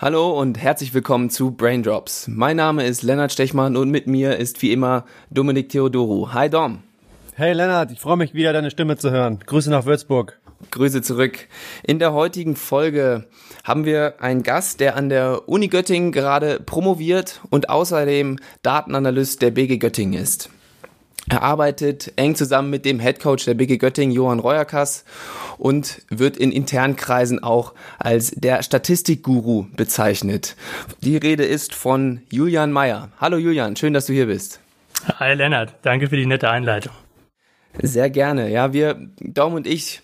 Hallo und herzlich willkommen zu Braindrops. Mein Name ist Lennart Stechmann und mit mir ist wie immer Dominik Theodoru. Hi Dom. Hey Lennart, ich freue mich wieder deine Stimme zu hören. Grüße nach Würzburg. Grüße zurück. In der heutigen Folge haben wir einen Gast, der an der Uni Göttingen gerade promoviert und außerdem Datenanalyst der BG Göttingen ist. Er arbeitet eng zusammen mit dem Headcoach der BG Göttingen, Johann Reuerkas, und wird in internen Kreisen auch als der Statistikguru bezeichnet. Die Rede ist von Julian Meyer. Hallo Julian, schön, dass du hier bist. Hi Lennart, danke für die nette Einleitung. Sehr gerne. Ja, wir, Daum und ich,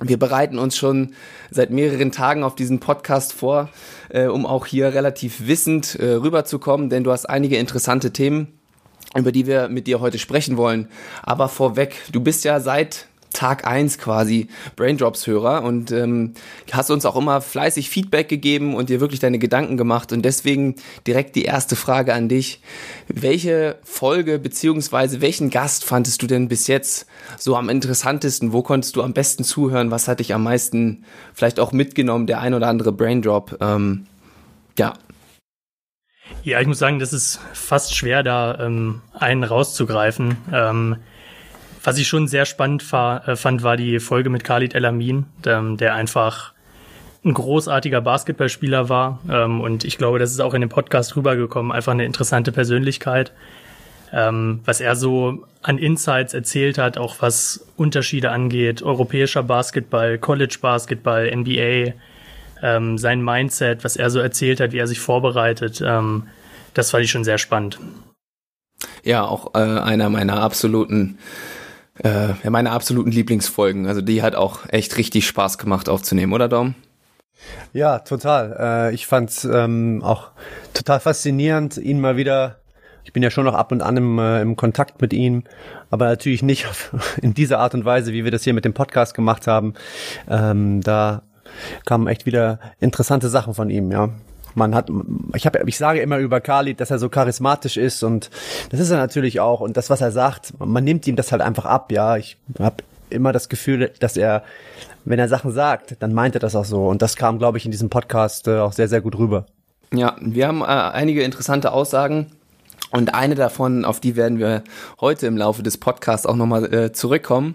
wir bereiten uns schon seit mehreren Tagen auf diesen Podcast vor, äh, um auch hier relativ wissend äh, rüberzukommen, denn du hast einige interessante Themen über die wir mit dir heute sprechen wollen. Aber vorweg, du bist ja seit Tag eins quasi Braindrops-Hörer und ähm, hast uns auch immer fleißig Feedback gegeben und dir wirklich deine Gedanken gemacht. Und deswegen direkt die erste Frage an dich. Welche Folge beziehungsweise welchen Gast fandest du denn bis jetzt so am interessantesten? Wo konntest du am besten zuhören? Was hat dich am meisten vielleicht auch mitgenommen? Der ein oder andere Braindrop? Ähm, ja, ja, ich muss sagen, das ist fast schwer, da ähm, einen rauszugreifen. Ähm, was ich schon sehr spannend äh, fand, war die Folge mit Khalid Elamin, ähm, der einfach ein großartiger Basketballspieler war. Ähm, und ich glaube, das ist auch in dem Podcast rübergekommen, einfach eine interessante Persönlichkeit. Ähm, was er so an Insights erzählt hat, auch was Unterschiede angeht, europäischer Basketball, College Basketball, NBA, ähm, sein Mindset, was er so erzählt hat, wie er sich vorbereitet, ähm, das fand ich schon sehr spannend. Ja, auch äh, einer meiner absoluten äh, ja, meine absoluten Lieblingsfolgen. Also die hat auch echt richtig Spaß gemacht aufzunehmen, oder Dom? Ja, total. Äh, ich fand's ähm, auch total faszinierend, ihn mal wieder. Ich bin ja schon noch ab und an im, äh, im Kontakt mit ihm, aber natürlich nicht auf, in dieser Art und Weise, wie wir das hier mit dem Podcast gemacht haben. Ähm, da kamen echt wieder interessante Sachen von ihm, ja. Man hat, ich habe, ich sage immer über Khalid, dass er so charismatisch ist und das ist er natürlich auch. Und das, was er sagt, man nimmt ihm das halt einfach ab, ja. Ich habe immer das Gefühl, dass er, wenn er Sachen sagt, dann meint er das auch so. Und das kam, glaube ich, in diesem Podcast äh, auch sehr, sehr gut rüber. Ja, wir haben äh, einige interessante Aussagen und eine davon, auf die werden wir heute im Laufe des Podcasts auch nochmal äh, zurückkommen.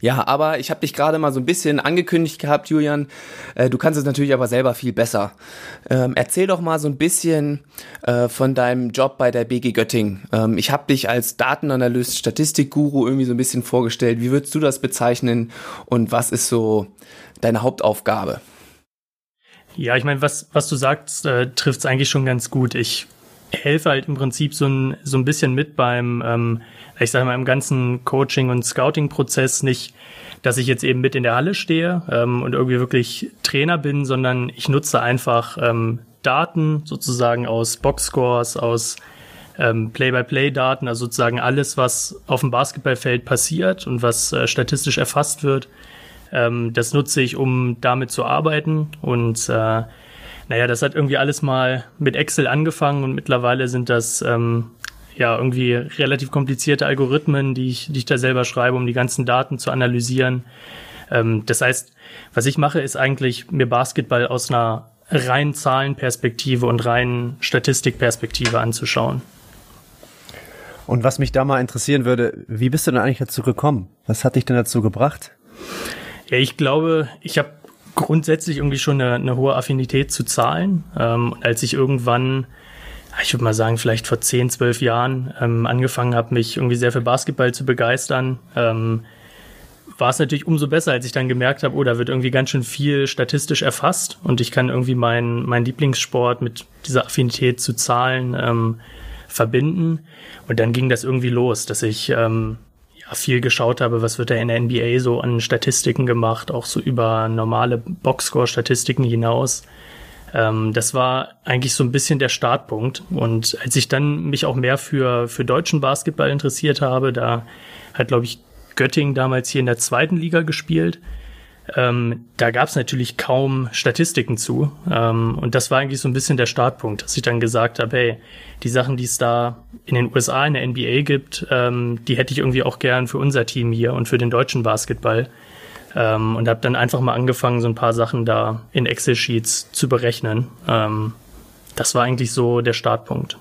Ja, aber ich habe dich gerade mal so ein bisschen angekündigt gehabt, Julian. Äh, du kannst es natürlich aber selber viel besser. Ähm, erzähl doch mal so ein bisschen äh, von deinem Job bei der BG Göttingen. Ähm, ich habe dich als Datenanalyst, Statistikguru irgendwie so ein bisschen vorgestellt. Wie würdest du das bezeichnen und was ist so deine Hauptaufgabe? Ja, ich meine, was, was du sagst, äh, trifft es eigentlich schon ganz gut. Ich helfe halt im Prinzip so ein, so ein bisschen mit beim, ähm, ich sage mal, im ganzen Coaching- und Scouting-Prozess nicht, dass ich jetzt eben mit in der Halle stehe ähm, und irgendwie wirklich Trainer bin, sondern ich nutze einfach ähm, Daten sozusagen aus Boxscores, aus ähm, Play-by-Play-Daten, also sozusagen alles, was auf dem Basketballfeld passiert und was äh, statistisch erfasst wird. Ähm, das nutze ich, um damit zu arbeiten und äh, naja, das hat irgendwie alles mal mit Excel angefangen und mittlerweile sind das ähm, ja irgendwie relativ komplizierte Algorithmen, die ich, die ich da selber schreibe, um die ganzen Daten zu analysieren. Ähm, das heißt, was ich mache, ist eigentlich mir Basketball aus einer reinen Zahlenperspektive und reinen Statistikperspektive anzuschauen. Und was mich da mal interessieren würde, wie bist du denn eigentlich dazu gekommen? Was hat dich denn dazu gebracht? Ja, ich glaube, ich habe grundsätzlich irgendwie schon eine, eine hohe Affinität zu Zahlen. Ähm, und als ich irgendwann, ich würde mal sagen, vielleicht vor 10, 12 Jahren ähm, angefangen habe, mich irgendwie sehr für Basketball zu begeistern, ähm, war es natürlich umso besser, als ich dann gemerkt habe, oh, da wird irgendwie ganz schön viel statistisch erfasst und ich kann irgendwie meinen mein Lieblingssport mit dieser Affinität zu Zahlen ähm, verbinden. Und dann ging das irgendwie los, dass ich ähm, ja, viel geschaut habe, was wird da in der NBA so an Statistiken gemacht, auch so über normale Boxscore-Statistiken hinaus. Ähm, das war eigentlich so ein bisschen der Startpunkt. Und als ich dann mich auch mehr für, für deutschen Basketball interessiert habe, da hat, glaube ich, Göttingen damals hier in der zweiten Liga gespielt. Ähm, da gab es natürlich kaum Statistiken zu. Ähm, und das war eigentlich so ein bisschen der Startpunkt, dass ich dann gesagt habe, hey, die Sachen, die es da in den USA, in der NBA gibt, ähm, die hätte ich irgendwie auch gern für unser Team hier und für den deutschen Basketball. Ähm, und habe dann einfach mal angefangen, so ein paar Sachen da in Excel-Sheets zu berechnen. Ähm, das war eigentlich so der Startpunkt.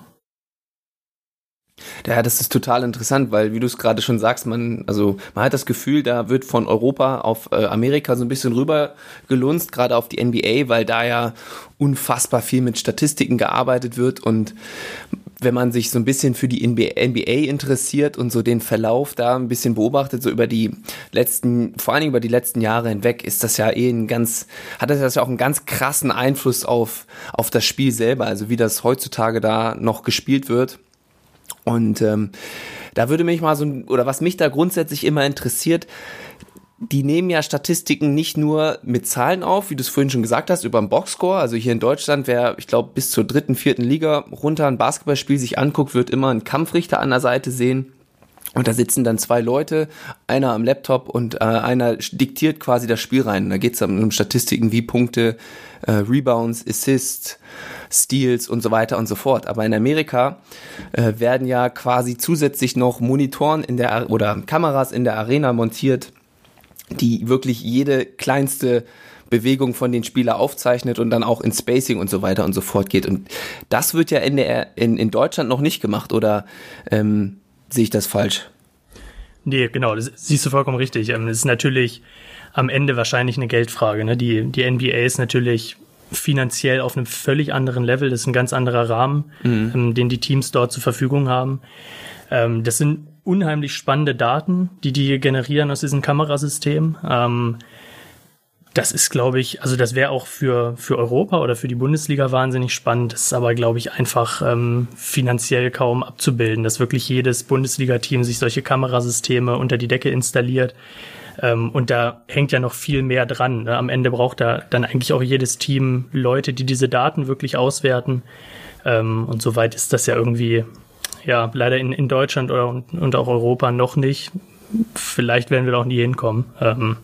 Ja, das ist total interessant, weil wie du es gerade schon sagst, man also man hat das Gefühl, da wird von Europa auf äh, Amerika so ein bisschen rüber gelunzt, gerade auf die NBA, weil da ja unfassbar viel mit Statistiken gearbeitet wird und wenn man sich so ein bisschen für die NBA interessiert und so den Verlauf da ein bisschen beobachtet, so über die letzten, vor allen Dingen über die letzten Jahre hinweg, ist das ja eh ein ganz, hat das ja auch einen ganz krassen Einfluss auf, auf das Spiel selber, also wie das heutzutage da noch gespielt wird. Und ähm, da würde mich mal so, oder was mich da grundsätzlich immer interessiert, die nehmen ja Statistiken nicht nur mit Zahlen auf, wie du es vorhin schon gesagt hast, über den Boxscore. Also hier in Deutschland, wer, ich glaube, bis zur dritten, vierten Liga runter ein Basketballspiel sich anguckt, wird immer einen Kampfrichter an der Seite sehen. Und da sitzen dann zwei Leute, einer am Laptop und äh, einer diktiert quasi das Spiel rein. Da geht es dann um Statistiken wie Punkte, äh, Rebounds, Assists, Steals und so weiter und so fort. Aber in Amerika äh, werden ja quasi zusätzlich noch Monitoren in der oder Kameras in der Arena montiert, die wirklich jede kleinste Bewegung von den Spieler aufzeichnet und dann auch in Spacing und so weiter und so fort geht. Und das wird ja in, der, in, in Deutschland noch nicht gemacht, oder ähm, sehe ich das falsch? Nee, genau, das siehst du vollkommen richtig. Es ähm, ist natürlich am Ende wahrscheinlich eine Geldfrage. Ne? Die, die NBA ist natürlich finanziell auf einem völlig anderen Level. Das ist ein ganz anderer Rahmen, mhm. ähm, den die Teams dort zur Verfügung haben. Ähm, das sind unheimlich spannende Daten, die die generieren aus diesem Kamerasystem. Ähm, das ist, glaube ich, also das wäre auch für, für Europa oder für die Bundesliga wahnsinnig spannend. Das ist aber, glaube ich, einfach ähm, finanziell kaum abzubilden, dass wirklich jedes Bundesliga-Team sich solche Kamerasysteme unter die Decke installiert. Ähm, und da hängt ja noch viel mehr dran. Ne? Am Ende braucht da dann eigentlich auch jedes Team Leute, die diese Daten wirklich auswerten. Ähm, und soweit ist das ja irgendwie ja, leider in, in Deutschland oder, und, und auch Europa noch nicht. Vielleicht werden wir da auch nie hinkommen. Ähm,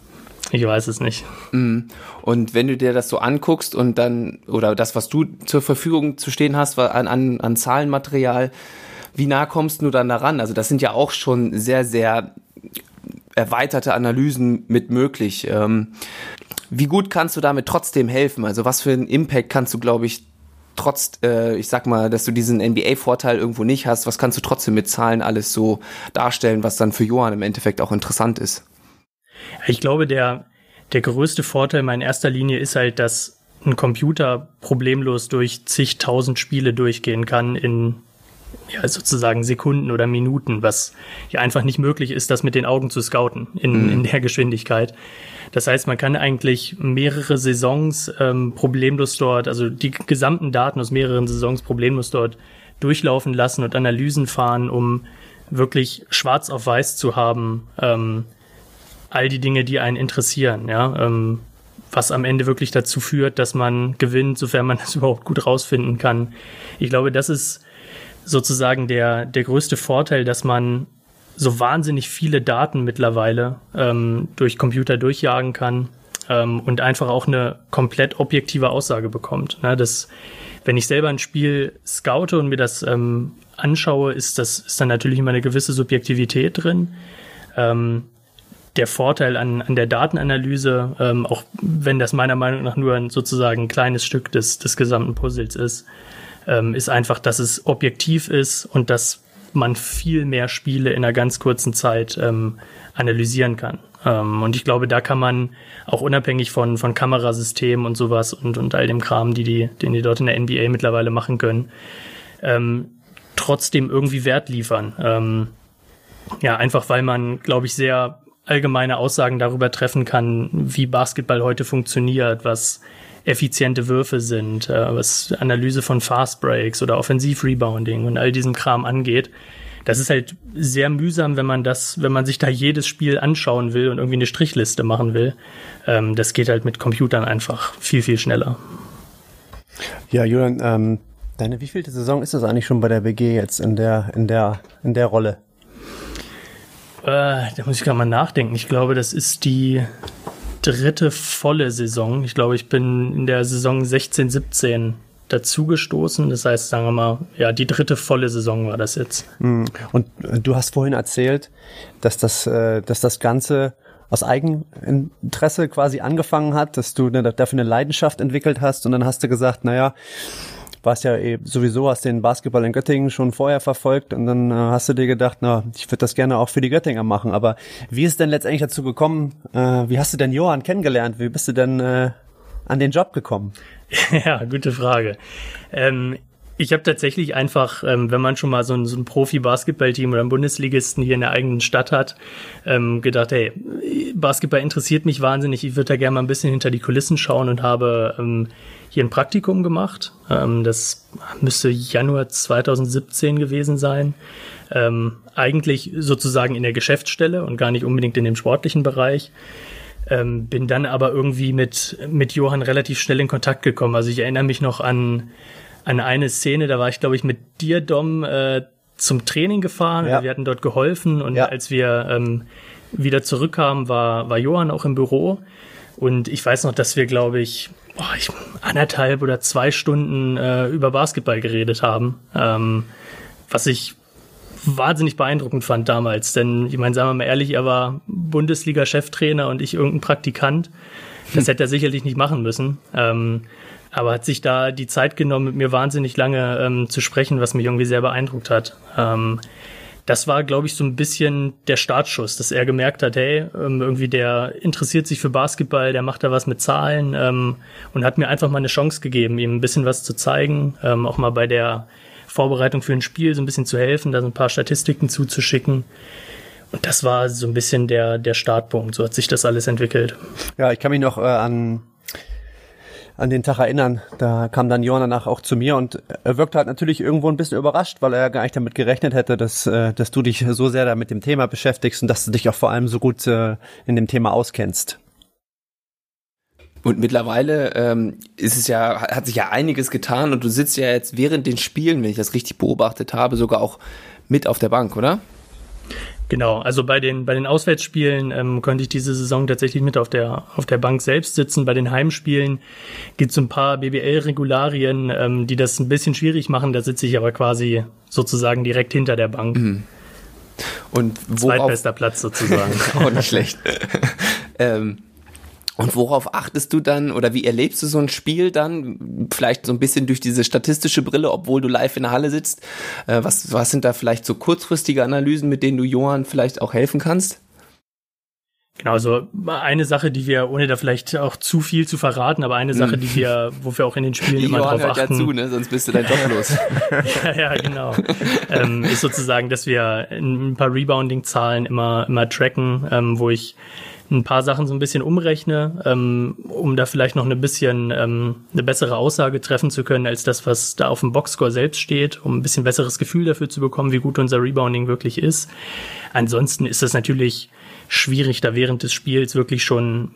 ich weiß es nicht. Mhm. Und wenn du dir das so anguckst und dann, oder das, was du zur Verfügung zu stehen hast, an, an, an Zahlenmaterial, wie nah kommst du dann daran? Also das sind ja auch schon sehr, sehr erweiterte Analysen mit möglich. Ähm, wie gut kannst du damit trotzdem helfen? Also was für einen Impact kannst du, glaube ich, trotz, äh, ich sag mal, dass du diesen NBA-Vorteil irgendwo nicht hast, was kannst du trotzdem mit Zahlen alles so darstellen, was dann für Johann im Endeffekt auch interessant ist? Ich glaube, der, der größte Vorteil in erster Linie ist halt, dass ein Computer problemlos durch zigtausend Spiele durchgehen kann in ja, sozusagen Sekunden oder Minuten, was ja einfach nicht möglich ist, das mit den Augen zu scouten in, mhm. in der Geschwindigkeit. Das heißt, man kann eigentlich mehrere Saisons ähm, problemlos dort, also die gesamten Daten aus mehreren Saisons problemlos dort durchlaufen lassen und Analysen fahren, um wirklich schwarz auf weiß zu haben, ähm, all die Dinge, die einen interessieren, ja, ähm, was am Ende wirklich dazu führt, dass man gewinnt, sofern man das überhaupt gut rausfinden kann. Ich glaube, das ist sozusagen der, der größte Vorteil, dass man so wahnsinnig viele Daten mittlerweile ähm, durch Computer durchjagen kann ähm, und einfach auch eine komplett objektive Aussage bekommt. Ne? Das, wenn ich selber ein Spiel scoute und mir das ähm, anschaue, ist das ist dann natürlich immer eine gewisse Subjektivität drin. Ähm, der Vorteil an, an der Datenanalyse, ähm, auch wenn das meiner Meinung nach nur ein sozusagen ein kleines Stück des, des gesamten Puzzles ist, ähm, ist einfach, dass es objektiv ist und dass man viel mehr Spiele in einer ganz kurzen Zeit ähm, analysieren kann. Ähm, und ich glaube, da kann man auch unabhängig von, von Kamerasystemen und sowas und, und all dem Kram, die die, den die dort in der NBA mittlerweile machen können, ähm, trotzdem irgendwie Wert liefern. Ähm, ja, einfach weil man, glaube ich, sehr allgemeine Aussagen darüber treffen kann, wie Basketball heute funktioniert, was effiziente Würfe sind, äh, was Analyse von Fast Breaks oder Offensiv-Rebounding und all diesem Kram angeht. Das ist halt sehr mühsam, wenn man das, wenn man sich da jedes Spiel anschauen will und irgendwie eine Strichliste machen will. Ähm, das geht halt mit Computern einfach viel, viel schneller. Ja, Julian, ähm, deine wievielte Saison ist das eigentlich schon bei der BG jetzt in der, in der, in der Rolle? Äh, da muss ich gerade mal nachdenken. Ich glaube, das ist die dritte volle Saison. Ich glaube, ich bin in der Saison 16, 17 dazugestoßen. Das heißt, sagen wir mal, ja, die dritte volle Saison war das jetzt. Hm. Und äh, du hast vorhin erzählt, dass das, äh, dass das Ganze aus Eigeninteresse quasi angefangen hat, dass du ne, dafür eine Leidenschaft entwickelt hast und dann hast du gesagt, naja, warst ja eh sowieso, hast den Basketball in Göttingen schon vorher verfolgt und dann äh, hast du dir gedacht, na, ich würde das gerne auch für die Göttinger machen. Aber wie ist denn letztendlich dazu gekommen? Äh, wie hast du denn Johann kennengelernt? Wie bist du denn äh, an den Job gekommen? Ja, gute Frage. Ähm, ich habe tatsächlich einfach, ähm, wenn man schon mal so ein, so ein Profi-Basketball-Team oder einen Bundesligisten hier in der eigenen Stadt hat, ähm, gedacht, hey, Basketball interessiert mich wahnsinnig, ich würde da gerne mal ein bisschen hinter die Kulissen schauen und habe ähm, hier ein Praktikum gemacht. Ähm, das müsste Januar 2017 gewesen sein. Ähm, eigentlich sozusagen in der Geschäftsstelle und gar nicht unbedingt in dem sportlichen Bereich. Ähm, bin dann aber irgendwie mit, mit Johann relativ schnell in Kontakt gekommen. Also ich erinnere mich noch an an eine Szene, da war ich, glaube ich, mit dir, Dom, äh, zum Training gefahren. Ja. Wir hatten dort geholfen und ja. als wir ähm, wieder zurückkamen, war, war Johann auch im Büro. Und ich weiß noch, dass wir, glaube ich, boah, ich, anderthalb oder zwei Stunden äh, über Basketball geredet haben. Ähm, was ich wahnsinnig beeindruckend fand damals. Denn ich meine, sagen wir mal ehrlich, er war Bundesliga-Cheftrainer und ich irgendein Praktikant. Das hätte er sicherlich nicht machen müssen. Ähm, aber hat sich da die Zeit genommen, mit mir wahnsinnig lange ähm, zu sprechen, was mich irgendwie sehr beeindruckt hat. Ähm, das war, glaube ich, so ein bisschen der Startschuss, dass er gemerkt hat, hey, ähm, irgendwie der interessiert sich für Basketball, der macht da was mit Zahlen ähm, und hat mir einfach mal eine Chance gegeben, ihm ein bisschen was zu zeigen, ähm, auch mal bei der Vorbereitung für ein Spiel so ein bisschen zu helfen, da so ein paar Statistiken zuzuschicken. Und das war so ein bisschen der, der Startpunkt. So hat sich das alles entwickelt. Ja, ich kann mich noch äh, an an den Tag erinnern. Da kam dann Johann danach auch zu mir und er wirkte halt natürlich irgendwo ein bisschen überrascht, weil er gar nicht damit gerechnet hätte, dass, äh, dass du dich so sehr da mit dem Thema beschäftigst und dass du dich auch vor allem so gut äh, in dem Thema auskennst. Und mittlerweile ähm, ist es ja, hat sich ja einiges getan und du sitzt ja jetzt während den Spielen, wenn ich das richtig beobachtet habe, sogar auch mit auf der Bank, oder? Genau, also bei den, bei den Auswärtsspielen ähm, konnte ich diese Saison tatsächlich mit auf der, auf der Bank selbst sitzen. Bei den Heimspielen gibt es ein paar BBL-Regularien, ähm, die das ein bisschen schwierig machen. Da sitze ich aber quasi sozusagen direkt hinter der Bank. Mhm. Und worauf, Zweitbester Platz sozusagen. Auch nicht schlecht. ähm, und worauf achtest du dann oder wie erlebst du so ein Spiel dann? Vielleicht so ein bisschen durch diese statistische Brille, obwohl du live in der Halle sitzt. Äh, was, was sind da vielleicht so kurzfristige Analysen, mit denen du Johann vielleicht auch helfen kannst? Genau, so eine Sache, die wir, ohne da vielleicht auch zu viel zu verraten, aber eine Sache, die hm. wir, wo wir auch in den Spielen immer Johann drauf achten. Dazu, ne? Sonst bist du dein Job los. ja, ja, genau. ähm, ist sozusagen, dass wir ein paar Rebounding-Zahlen immer, immer tracken, ähm, wo ich ein paar Sachen so ein bisschen umrechne, ähm, um da vielleicht noch ein bisschen ähm, eine bessere Aussage treffen zu können, als das, was da auf dem Boxscore selbst steht, um ein bisschen besseres Gefühl dafür zu bekommen, wie gut unser Rebounding wirklich ist. Ansonsten ist es natürlich schwierig, da während des Spiels wirklich schon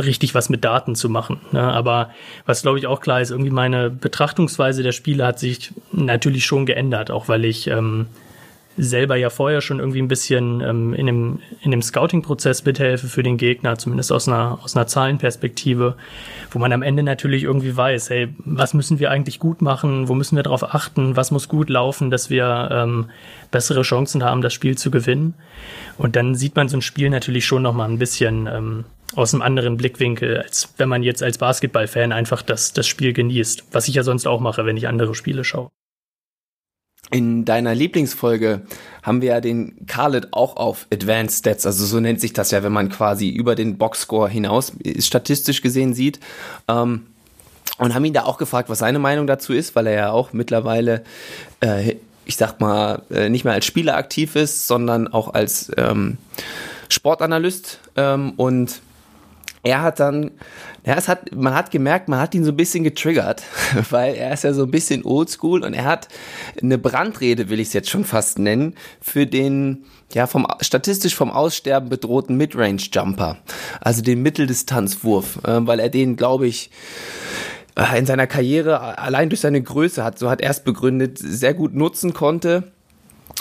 richtig was mit Daten zu machen. Ne? Aber was glaube ich auch klar ist, irgendwie meine Betrachtungsweise der Spiele hat sich natürlich schon geändert, auch weil ich ähm, selber ja vorher schon irgendwie ein bisschen ähm, in dem, in dem Scouting-Prozess mithelfe für den Gegner, zumindest aus einer, aus einer Zahlenperspektive, wo man am Ende natürlich irgendwie weiß, hey, was müssen wir eigentlich gut machen, wo müssen wir darauf achten, was muss gut laufen, dass wir ähm, bessere Chancen haben, das Spiel zu gewinnen. Und dann sieht man so ein Spiel natürlich schon nochmal ein bisschen ähm, aus einem anderen Blickwinkel, als wenn man jetzt als Basketballfan einfach das, das Spiel genießt, was ich ja sonst auch mache, wenn ich andere Spiele schaue. In deiner Lieblingsfolge haben wir ja den Khaled auch auf Advanced Stats, also so nennt sich das ja, wenn man quasi über den Boxscore hinaus statistisch gesehen sieht. Ähm, und haben ihn da auch gefragt, was seine Meinung dazu ist, weil er ja auch mittlerweile, äh, ich sag mal, äh, nicht mehr als Spieler aktiv ist, sondern auch als ähm, Sportanalyst. Ähm, und er hat dann, ja, es hat, man hat gemerkt, man hat ihn so ein bisschen getriggert, weil er ist ja so ein bisschen oldschool und er hat eine Brandrede, will ich es jetzt schon fast nennen, für den, ja, vom, statistisch vom Aussterben bedrohten Midrange Jumper, also den Mitteldistanzwurf, äh, weil er den, glaube ich, äh, in seiner Karriere allein durch seine Größe hat, so hat er es begründet, sehr gut nutzen konnte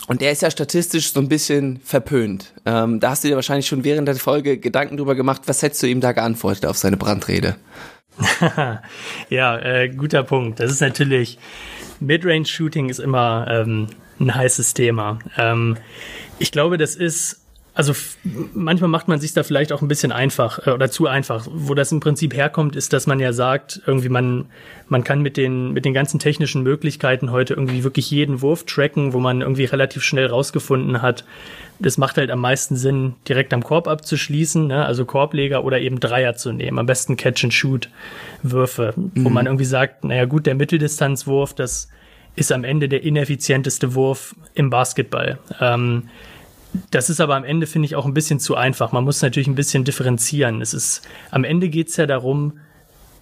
und der ist ja statistisch so ein bisschen verpönt. Ähm, da hast du dir wahrscheinlich schon während der Folge Gedanken drüber gemacht. Was hättest du ihm da geantwortet auf seine Brandrede? ja, äh, guter Punkt. Das ist natürlich, Midrange-Shooting ist immer ähm, ein heißes Thema. Ähm, ich glaube, das ist also manchmal macht man sich da vielleicht auch ein bisschen einfach äh, oder zu einfach. Wo das im Prinzip herkommt, ist, dass man ja sagt, irgendwie man, man kann mit den, mit den ganzen technischen Möglichkeiten heute irgendwie wirklich jeden Wurf tracken, wo man irgendwie relativ schnell rausgefunden hat, das macht halt am meisten Sinn, direkt am Korb abzuschließen, ne? also Korbleger oder eben Dreier zu nehmen. Am besten Catch-and-Shoot-Würfe, mhm. wo man irgendwie sagt, naja gut, der Mitteldistanzwurf, das ist am Ende der ineffizienteste Wurf im Basketball. Ähm, das ist aber am Ende, finde ich, auch ein bisschen zu einfach. Man muss natürlich ein bisschen differenzieren. Es ist, am Ende geht es ja darum,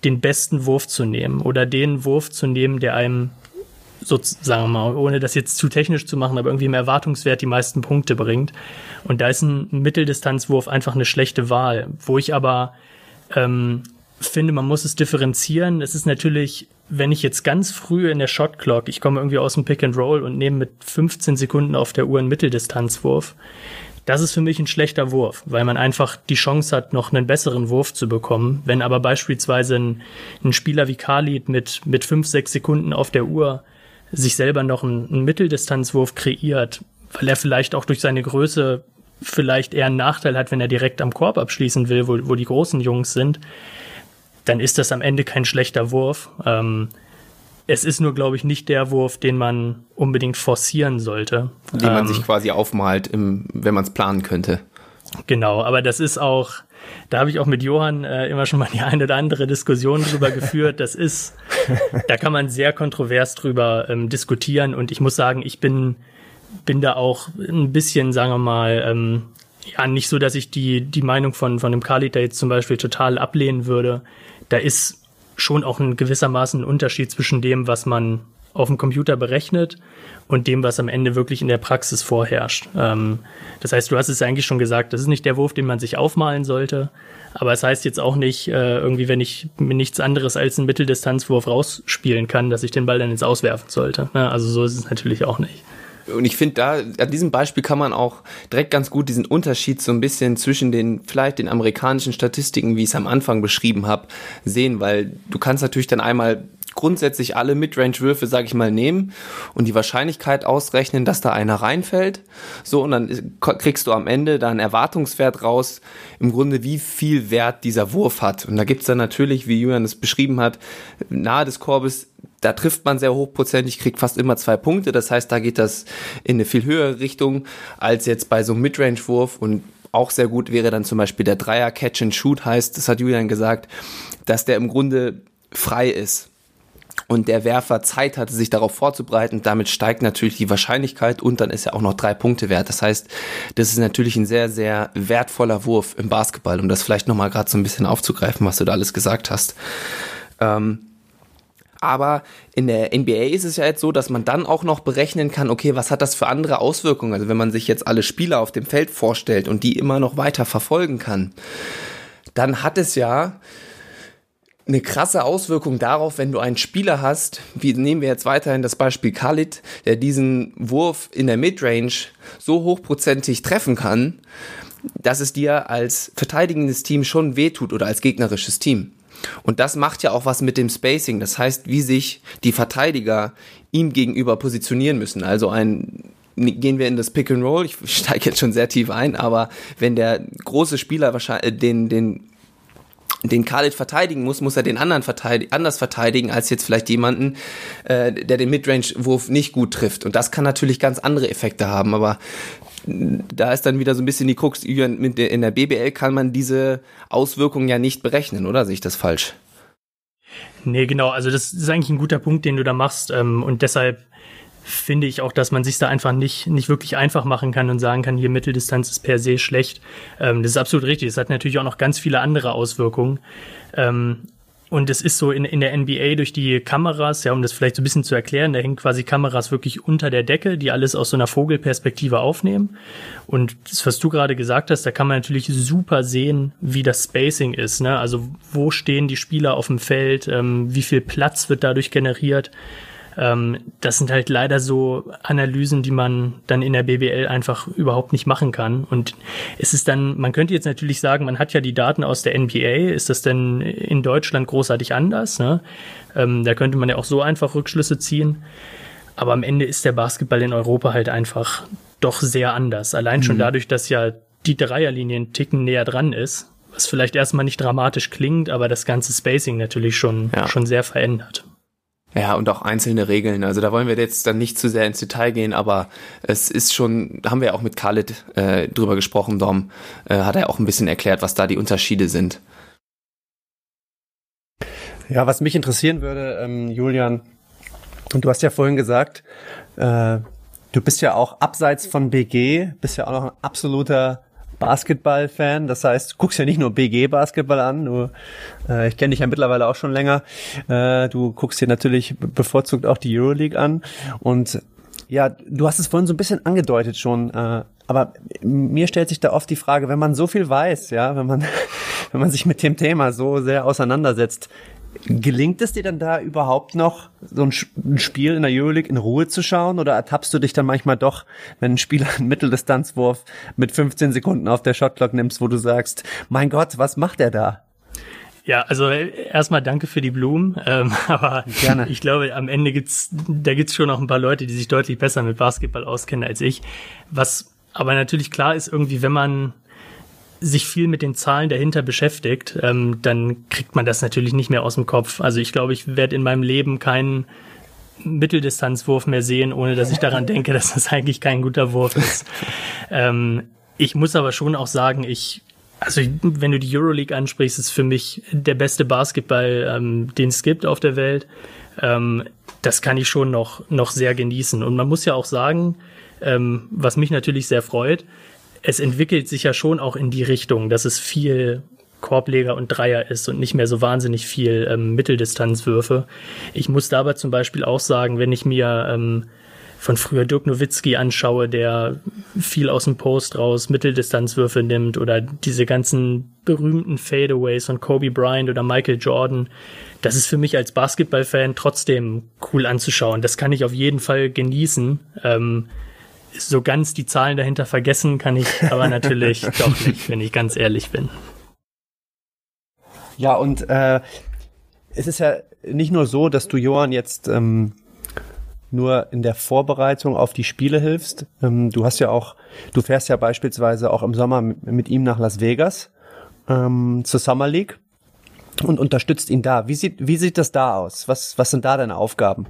den besten Wurf zu nehmen oder den Wurf zu nehmen, der einem, so, sagen wir mal, ohne das jetzt zu technisch zu machen, aber irgendwie im Erwartungswert die meisten Punkte bringt. Und da ist ein Mitteldistanzwurf einfach eine schlechte Wahl. Wo ich aber ähm, finde, man muss es differenzieren. Es ist natürlich wenn ich jetzt ganz früh in der Shot Clock, ich komme irgendwie aus dem Pick and Roll und nehme mit 15 Sekunden auf der Uhr einen Mitteldistanzwurf, das ist für mich ein schlechter Wurf, weil man einfach die Chance hat, noch einen besseren Wurf zu bekommen. Wenn aber beispielsweise ein, ein Spieler wie Khalid mit, mit fünf, sechs Sekunden auf der Uhr sich selber noch einen, einen Mitteldistanzwurf kreiert, weil er vielleicht auch durch seine Größe vielleicht eher einen Nachteil hat, wenn er direkt am Korb abschließen will, wo, wo die großen Jungs sind, dann ist das am Ende kein schlechter Wurf. Ähm, es ist nur, glaube ich, nicht der Wurf, den man unbedingt forcieren sollte. Den man ähm, sich quasi aufmalt, im, wenn man es planen könnte. Genau, aber das ist auch, da habe ich auch mit Johann äh, immer schon mal die eine oder andere Diskussion drüber geführt. Das ist, da kann man sehr kontrovers drüber ähm, diskutieren und ich muss sagen, ich bin, bin da auch ein bisschen, sagen wir mal, ähm, ja, nicht so, dass ich die, die Meinung von, von dem Khalid da jetzt zum Beispiel total ablehnen würde da ist schon auch ein gewissermaßen Unterschied zwischen dem, was man auf dem Computer berechnet und dem, was am Ende wirklich in der Praxis vorherrscht. Ähm, das heißt, du hast es eigentlich schon gesagt, das ist nicht der Wurf, den man sich aufmalen sollte, aber es heißt jetzt auch nicht, äh, irgendwie, wenn ich mir nichts anderes als einen Mitteldistanzwurf rausspielen kann, dass ich den Ball dann jetzt auswerfen sollte. Ne? Also so ist es natürlich auch nicht. Und ich finde, da, an diesem Beispiel kann man auch direkt ganz gut diesen Unterschied so ein bisschen zwischen den, vielleicht den amerikanischen Statistiken, wie ich es am Anfang beschrieben habe, sehen, weil du kannst natürlich dann einmal grundsätzlich alle Midrange-Würfe, sage ich mal, nehmen und die Wahrscheinlichkeit ausrechnen, dass da einer reinfällt. So, und dann kriegst du am Ende da einen Erwartungswert raus, im Grunde, wie viel Wert dieser Wurf hat. Und da gibt's dann natürlich, wie Julian es beschrieben hat, nahe des Korbes da trifft man sehr hochprozentig, kriegt fast immer zwei Punkte. Das heißt, da geht das in eine viel höhere Richtung als jetzt bei so einem Midrange-Wurf und auch sehr gut wäre dann zum Beispiel der Dreier Catch and Shoot heißt, das hat Julian gesagt, dass der im Grunde frei ist und der Werfer Zeit hatte, sich darauf vorzubereiten. Damit steigt natürlich die Wahrscheinlichkeit und dann ist er auch noch drei Punkte wert. Das heißt, das ist natürlich ein sehr, sehr wertvoller Wurf im Basketball, um das vielleicht nochmal gerade so ein bisschen aufzugreifen, was du da alles gesagt hast. Ähm, aber in der NBA ist es ja jetzt so, dass man dann auch noch berechnen kann, okay, was hat das für andere Auswirkungen? Also wenn man sich jetzt alle Spieler auf dem Feld vorstellt und die immer noch weiter verfolgen kann, dann hat es ja eine krasse Auswirkung darauf, wenn du einen Spieler hast, wie nehmen wir jetzt weiterhin das Beispiel Khalid, der diesen Wurf in der Midrange so hochprozentig treffen kann, dass es dir als verteidigendes Team schon wehtut oder als gegnerisches Team. Und das macht ja auch was mit dem Spacing. Das heißt, wie sich die Verteidiger ihm gegenüber positionieren müssen. Also ein gehen wir in das Pick and Roll. Ich steige jetzt schon sehr tief ein, aber wenn der große Spieler wahrscheinlich äh, den den den Khalid verteidigen muss, muss er den anderen verteidigen, anders verteidigen als jetzt vielleicht jemanden, äh, der den Midrange-Wurf nicht gut trifft. Und das kann natürlich ganz andere Effekte haben. Aber da ist dann wieder so ein bisschen die Krux, in der BBL kann man diese Auswirkungen ja nicht berechnen, oder sehe ich das falsch? Nee, genau. Also das ist eigentlich ein guter Punkt, den du da machst. Ähm, und deshalb finde ich auch, dass man sich da einfach nicht, nicht wirklich einfach machen kann und sagen kann, hier Mitteldistanz ist per se schlecht. Ähm, das ist absolut richtig. Es hat natürlich auch noch ganz viele andere Auswirkungen. Und es ist so in, in der NBA durch die Kameras, ja, um das vielleicht so ein bisschen zu erklären, da hängen quasi Kameras wirklich unter der Decke, die alles aus so einer Vogelperspektive aufnehmen. Und das, was du gerade gesagt hast, da kann man natürlich super sehen, wie das Spacing ist. Ne? Also wo stehen die Spieler auf dem Feld, ähm, wie viel Platz wird dadurch generiert. Ähm, das sind halt leider so Analysen, die man dann in der BBL einfach überhaupt nicht machen kann. Und es ist dann, man könnte jetzt natürlich sagen, man hat ja die Daten aus der NBA. Ist das denn in Deutschland großartig anders? Ne? Ähm, da könnte man ja auch so einfach Rückschlüsse ziehen. Aber am Ende ist der Basketball in Europa halt einfach doch sehr anders. Allein schon mhm. dadurch, dass ja die Dreierlinie einen Ticken näher dran ist, was vielleicht erstmal nicht dramatisch klingt, aber das ganze Spacing natürlich schon, ja. schon sehr verändert. Ja, und auch einzelne Regeln. Also da wollen wir jetzt dann nicht zu sehr ins Detail gehen, aber es ist schon, haben wir auch mit Khalid äh, drüber gesprochen, Dom, äh, hat er auch ein bisschen erklärt, was da die Unterschiede sind. Ja, was mich interessieren würde, ähm, Julian, und du hast ja vorhin gesagt, äh, du bist ja auch abseits von BG, bist ja auch noch ein absoluter Basketball-Fan. Das heißt, du guckst ja nicht nur BG-Basketball an, du, äh, ich kenne dich ja mittlerweile auch schon länger. Äh, du guckst dir natürlich bevorzugt auch die Euroleague an. Und ja, du hast es vorhin so ein bisschen angedeutet schon, äh, aber mir stellt sich da oft die Frage, wenn man so viel weiß, ja, wenn man, wenn man sich mit dem Thema so sehr auseinandersetzt, Gelingt es dir dann da überhaupt noch, so ein, Spiel in der Euroleague in Ruhe zu schauen? Oder ertappst du dich dann manchmal doch, wenn ein Spieler einen Mitteldistanzwurf mit 15 Sekunden auf der Shotclock nimmst, wo du sagst, mein Gott, was macht er da? Ja, also erstmal danke für die Blumen, ähm, aber Gerne. ich glaube, am Ende gibt's, da gibt's schon noch ein paar Leute, die sich deutlich besser mit Basketball auskennen als ich. Was aber natürlich klar ist, irgendwie, wenn man sich viel mit den Zahlen dahinter beschäftigt, ähm, dann kriegt man das natürlich nicht mehr aus dem Kopf. Also ich glaube, ich werde in meinem Leben keinen Mitteldistanzwurf mehr sehen, ohne dass ich daran denke, dass das eigentlich kein guter Wurf ist. Ähm, ich muss aber schon auch sagen, ich, also wenn du die Euroleague ansprichst, ist für mich der beste Basketball, ähm, den es gibt auf der Welt. Ähm, das kann ich schon noch, noch sehr genießen. Und man muss ja auch sagen, ähm, was mich natürlich sehr freut, es entwickelt sich ja schon auch in die Richtung, dass es viel Korbleger und Dreier ist und nicht mehr so wahnsinnig viel ähm, Mitteldistanzwürfe. Ich muss dabei zum Beispiel auch sagen, wenn ich mir ähm, von früher Dirk Nowitzki anschaue, der viel aus dem Post raus Mitteldistanzwürfe nimmt oder diese ganzen berühmten Fadeaways von Kobe Bryant oder Michael Jordan, das ist für mich als Basketballfan trotzdem cool anzuschauen. Das kann ich auf jeden Fall genießen. Ähm, so ganz die Zahlen dahinter vergessen kann ich aber natürlich doch nicht, wenn ich ganz ehrlich bin. Ja, und äh, es ist ja nicht nur so, dass du Johann jetzt ähm, nur in der Vorbereitung auf die Spiele hilfst. Ähm, du hast ja auch, du fährst ja beispielsweise auch im Sommer mit ihm nach Las Vegas ähm, zur Summer League und unterstützt ihn da. Wie sieht, wie sieht das da aus? Was, was sind da deine Aufgaben?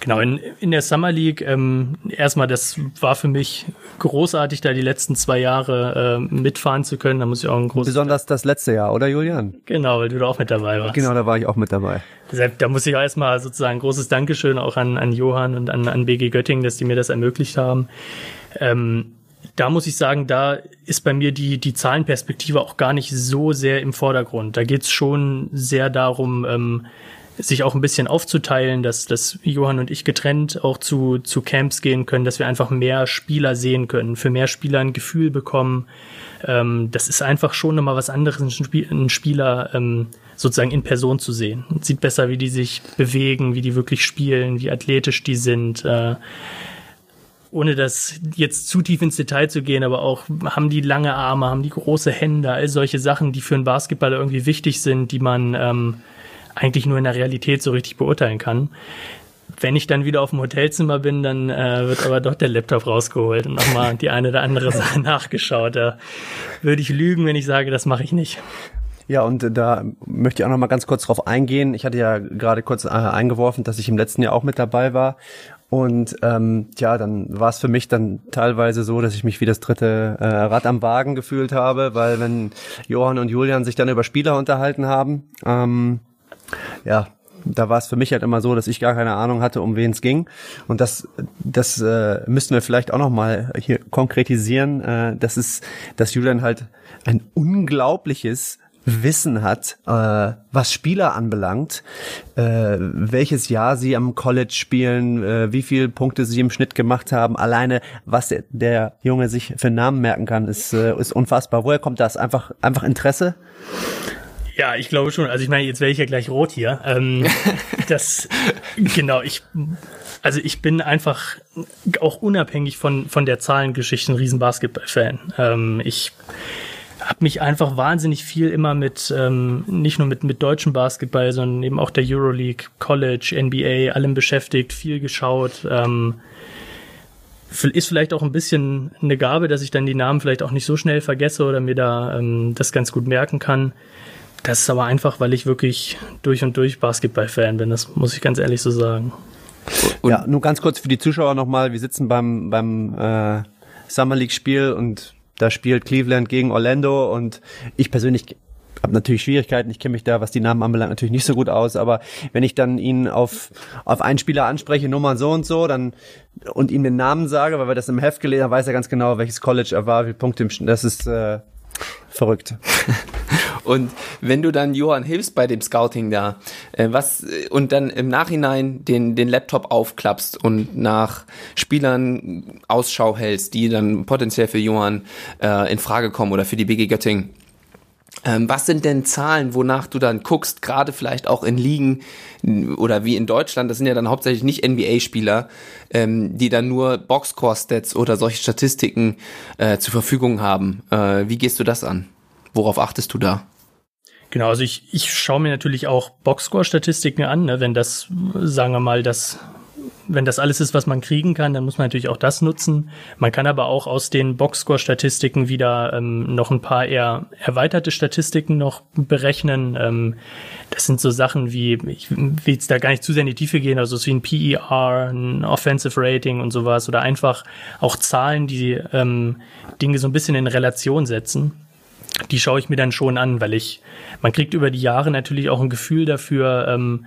Genau, in, in der Summer League, ähm, erstmal, das war für mich großartig, da die letzten zwei Jahre äh, mitfahren zu können. Da muss ich auch ein großes. Besonders das letzte Jahr, oder Julian? Genau, weil du da auch mit dabei warst. Genau, da war ich auch mit dabei. Deshalb, da muss ich auch erstmal sozusagen ein großes Dankeschön auch an, an Johann und an, an BG Göttingen, dass die mir das ermöglicht haben. Ähm, da muss ich sagen, da ist bei mir die, die Zahlenperspektive auch gar nicht so sehr im Vordergrund. Da geht's schon sehr darum, ähm, sich auch ein bisschen aufzuteilen, dass, dass Johann und ich getrennt auch zu, zu Camps gehen können, dass wir einfach mehr Spieler sehen können, für mehr Spieler ein Gefühl bekommen. Ähm, das ist einfach schon nochmal was anderes, einen Spieler ähm, sozusagen in Person zu sehen. Man sieht besser, wie die sich bewegen, wie die wirklich spielen, wie athletisch die sind. Äh, ohne das jetzt zu tief ins Detail zu gehen, aber auch haben die lange Arme, haben die große Hände, all solche Sachen, die für einen Basketballer irgendwie wichtig sind, die man ähm, eigentlich nur in der Realität so richtig beurteilen kann. Wenn ich dann wieder auf dem Hotelzimmer bin, dann äh, wird aber doch der Laptop rausgeholt und nochmal die eine oder andere Sache nachgeschaut. Da würde ich lügen, wenn ich sage, das mache ich nicht. Ja, und da möchte ich auch noch mal ganz kurz drauf eingehen. Ich hatte ja gerade kurz äh, eingeworfen, dass ich im letzten Jahr auch mit dabei war. Und ähm, ja, dann war es für mich dann teilweise so, dass ich mich wie das dritte äh, Rad am Wagen gefühlt habe, weil wenn Johann und Julian sich dann über Spieler unterhalten haben, ähm, ja, da war es für mich halt immer so, dass ich gar keine Ahnung hatte, um wen es ging. Und das, das äh, müssten wir vielleicht auch noch mal hier konkretisieren. Äh, das ist, dass Julian halt ein unglaubliches Wissen hat, äh, was Spieler anbelangt, äh, welches Jahr sie am College spielen, äh, wie viele Punkte sie im Schnitt gemacht haben. Alleine, was der, der Junge sich für Namen merken kann, ist, äh, ist unfassbar. Woher kommt das? Einfach, einfach Interesse? Ja, ich glaube schon. Also ich meine, jetzt werde ich ja gleich rot hier. Ähm, das genau, ich also ich bin einfach auch unabhängig von von der Zahlengeschichte ein riesen Basketball-Fan. Ähm, ich habe mich einfach wahnsinnig viel immer mit ähm, nicht nur mit mit deutschem Basketball, sondern eben auch der Euroleague, College, NBA, allem beschäftigt, viel geschaut. Ähm, ist vielleicht auch ein bisschen eine Gabe, dass ich dann die Namen vielleicht auch nicht so schnell vergesse oder mir da ähm, das ganz gut merken kann. Das ist aber einfach, weil ich wirklich durch und durch Basketball-Fan bin. Das muss ich ganz ehrlich so sagen. Und ja, nur ganz kurz für die Zuschauer nochmal. Wir sitzen beim, beim äh, Summer League Spiel und da spielt Cleveland gegen Orlando und ich persönlich habe natürlich Schwierigkeiten. Ich kenne mich da, was die Namen anbelangt, natürlich nicht so gut aus. Aber wenn ich dann ihn auf, auf einen Spieler anspreche, Nummer so und so, dann und ihm den Namen sage, weil wir das im Heft gelesen haben, weiß er ganz genau, welches College er war, wie Punkte im Das ist äh, verrückt. Und wenn du dann Johann hilfst bei dem Scouting da, äh, was und dann im Nachhinein den den Laptop aufklappst und nach Spielern Ausschau hältst, die dann potenziell für Johann äh, in Frage kommen oder für die BG Göttingen, ähm, was sind denn Zahlen, wonach du dann guckst, gerade vielleicht auch in Ligen oder wie in Deutschland, das sind ja dann hauptsächlich nicht NBA-Spieler, ähm, die dann nur Boxscore-Stats oder solche Statistiken äh, zur Verfügung haben. Äh, wie gehst du das an? Worauf achtest du da? Genau, also ich, ich schaue mir natürlich auch Boxscore-Statistiken an, ne, wenn das, sagen wir mal, das wenn das alles ist, was man kriegen kann, dann muss man natürlich auch das nutzen. Man kann aber auch aus den Boxscore-Statistiken wieder ähm, noch ein paar eher erweiterte Statistiken noch berechnen. Ähm, das sind so Sachen wie, ich will jetzt da gar nicht zu sehr in die Tiefe gehen, also so wie ein PER, ein Offensive Rating und sowas oder einfach auch Zahlen, die ähm, Dinge so ein bisschen in Relation setzen die schaue ich mir dann schon an, weil ich, man kriegt über die Jahre natürlich auch ein Gefühl dafür, ähm,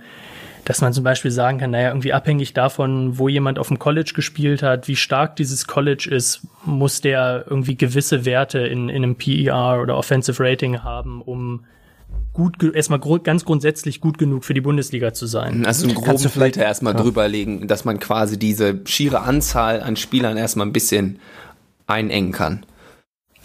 dass man zum Beispiel sagen kann, naja, irgendwie abhängig davon, wo jemand auf dem College gespielt hat, wie stark dieses College ist, muss der irgendwie gewisse Werte in, in einem PER oder Offensive Rating haben, um gut, erstmal ganz grundsätzlich gut genug für die Bundesliga zu sein. Also einen groben Filter erstmal ja. drüberlegen, dass man quasi diese schiere Anzahl an Spielern erstmal ein bisschen einengen kann.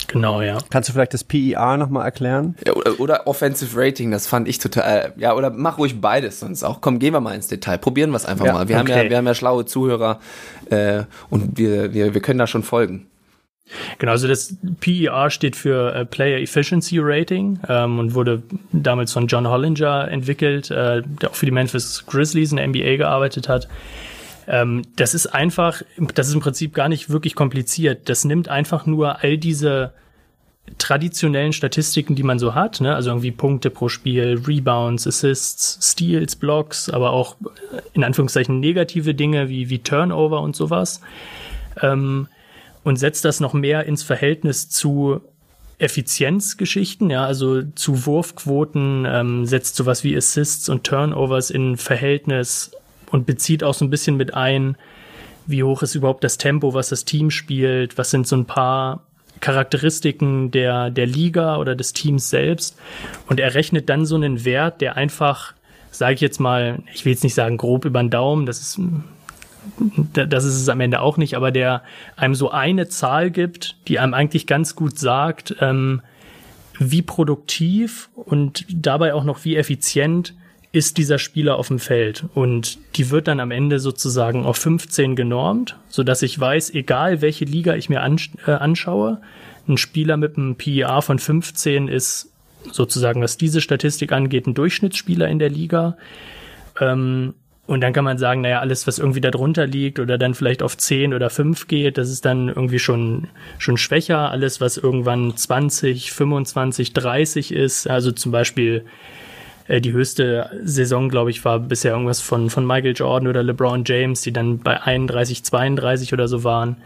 Genau, ja. Kannst du vielleicht das PER nochmal erklären? Ja, oder, oder, Offensive Rating, das fand ich total, äh, ja, oder mach ruhig beides sonst auch. Komm, gehen wir mal ins Detail, probieren wir es einfach ja, mal. Wir okay. haben ja, wir haben ja schlaue Zuhörer äh, und wir, wir, wir können da schon folgen. Genau, also das PER steht für äh, Player Efficiency Rating ähm, und wurde damals von John Hollinger entwickelt, äh, der auch für die Memphis Grizzlies in der NBA gearbeitet hat. Ähm, das ist einfach, das ist im Prinzip gar nicht wirklich kompliziert. Das nimmt einfach nur all diese traditionellen Statistiken, die man so hat, ne? also irgendwie Punkte pro Spiel, Rebounds, Assists, Steals, Blocks, aber auch äh, in Anführungszeichen negative Dinge wie, wie Turnover und sowas ähm, und setzt das noch mehr ins Verhältnis zu Effizienzgeschichten, ja, also zu Wurfquoten, ähm, setzt sowas wie Assists und Turnovers in Verhältnis und bezieht auch so ein bisschen mit ein, wie hoch ist überhaupt das Tempo, was das Team spielt, was sind so ein paar Charakteristiken der, der Liga oder des Teams selbst. Und er rechnet dann so einen Wert, der einfach, sage ich jetzt mal, ich will jetzt nicht sagen grob über den Daumen, das ist, das ist es am Ende auch nicht, aber der einem so eine Zahl gibt, die einem eigentlich ganz gut sagt, ähm, wie produktiv und dabei auch noch wie effizient ist dieser Spieler auf dem Feld und die wird dann am Ende sozusagen auf 15 genormt, so dass ich weiß, egal welche Liga ich mir äh, anschaue, ein Spieler mit einem PER von 15 ist sozusagen, was diese Statistik angeht, ein Durchschnittsspieler in der Liga. Ähm, und dann kann man sagen, naja, alles, was irgendwie darunter liegt oder dann vielleicht auf 10 oder 5 geht, das ist dann irgendwie schon, schon schwächer. Alles, was irgendwann 20, 25, 30 ist, also zum Beispiel äh, die höchste Saison, glaube ich, war bisher irgendwas von, von Michael Jordan oder LeBron James, die dann bei 31, 32 oder so waren.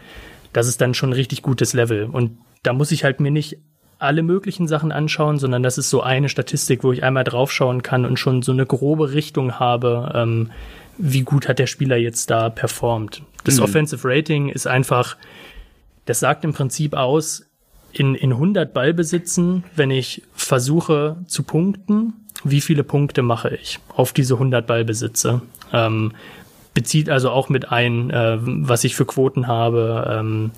Das ist dann schon ein richtig gutes Level. Und da muss ich halt mir nicht alle möglichen Sachen anschauen, sondern das ist so eine Statistik, wo ich einmal draufschauen kann und schon so eine grobe Richtung habe, ähm, wie gut hat der Spieler jetzt da performt. Das mhm. Offensive Rating ist einfach, das sagt im Prinzip aus, in, in 100 Ballbesitzen, wenn ich versuche zu punkten, wie viele Punkte mache ich auf diese 100 Ballbesitze. Ähm, bezieht also auch mit ein, äh, was ich für Quoten habe, ähm,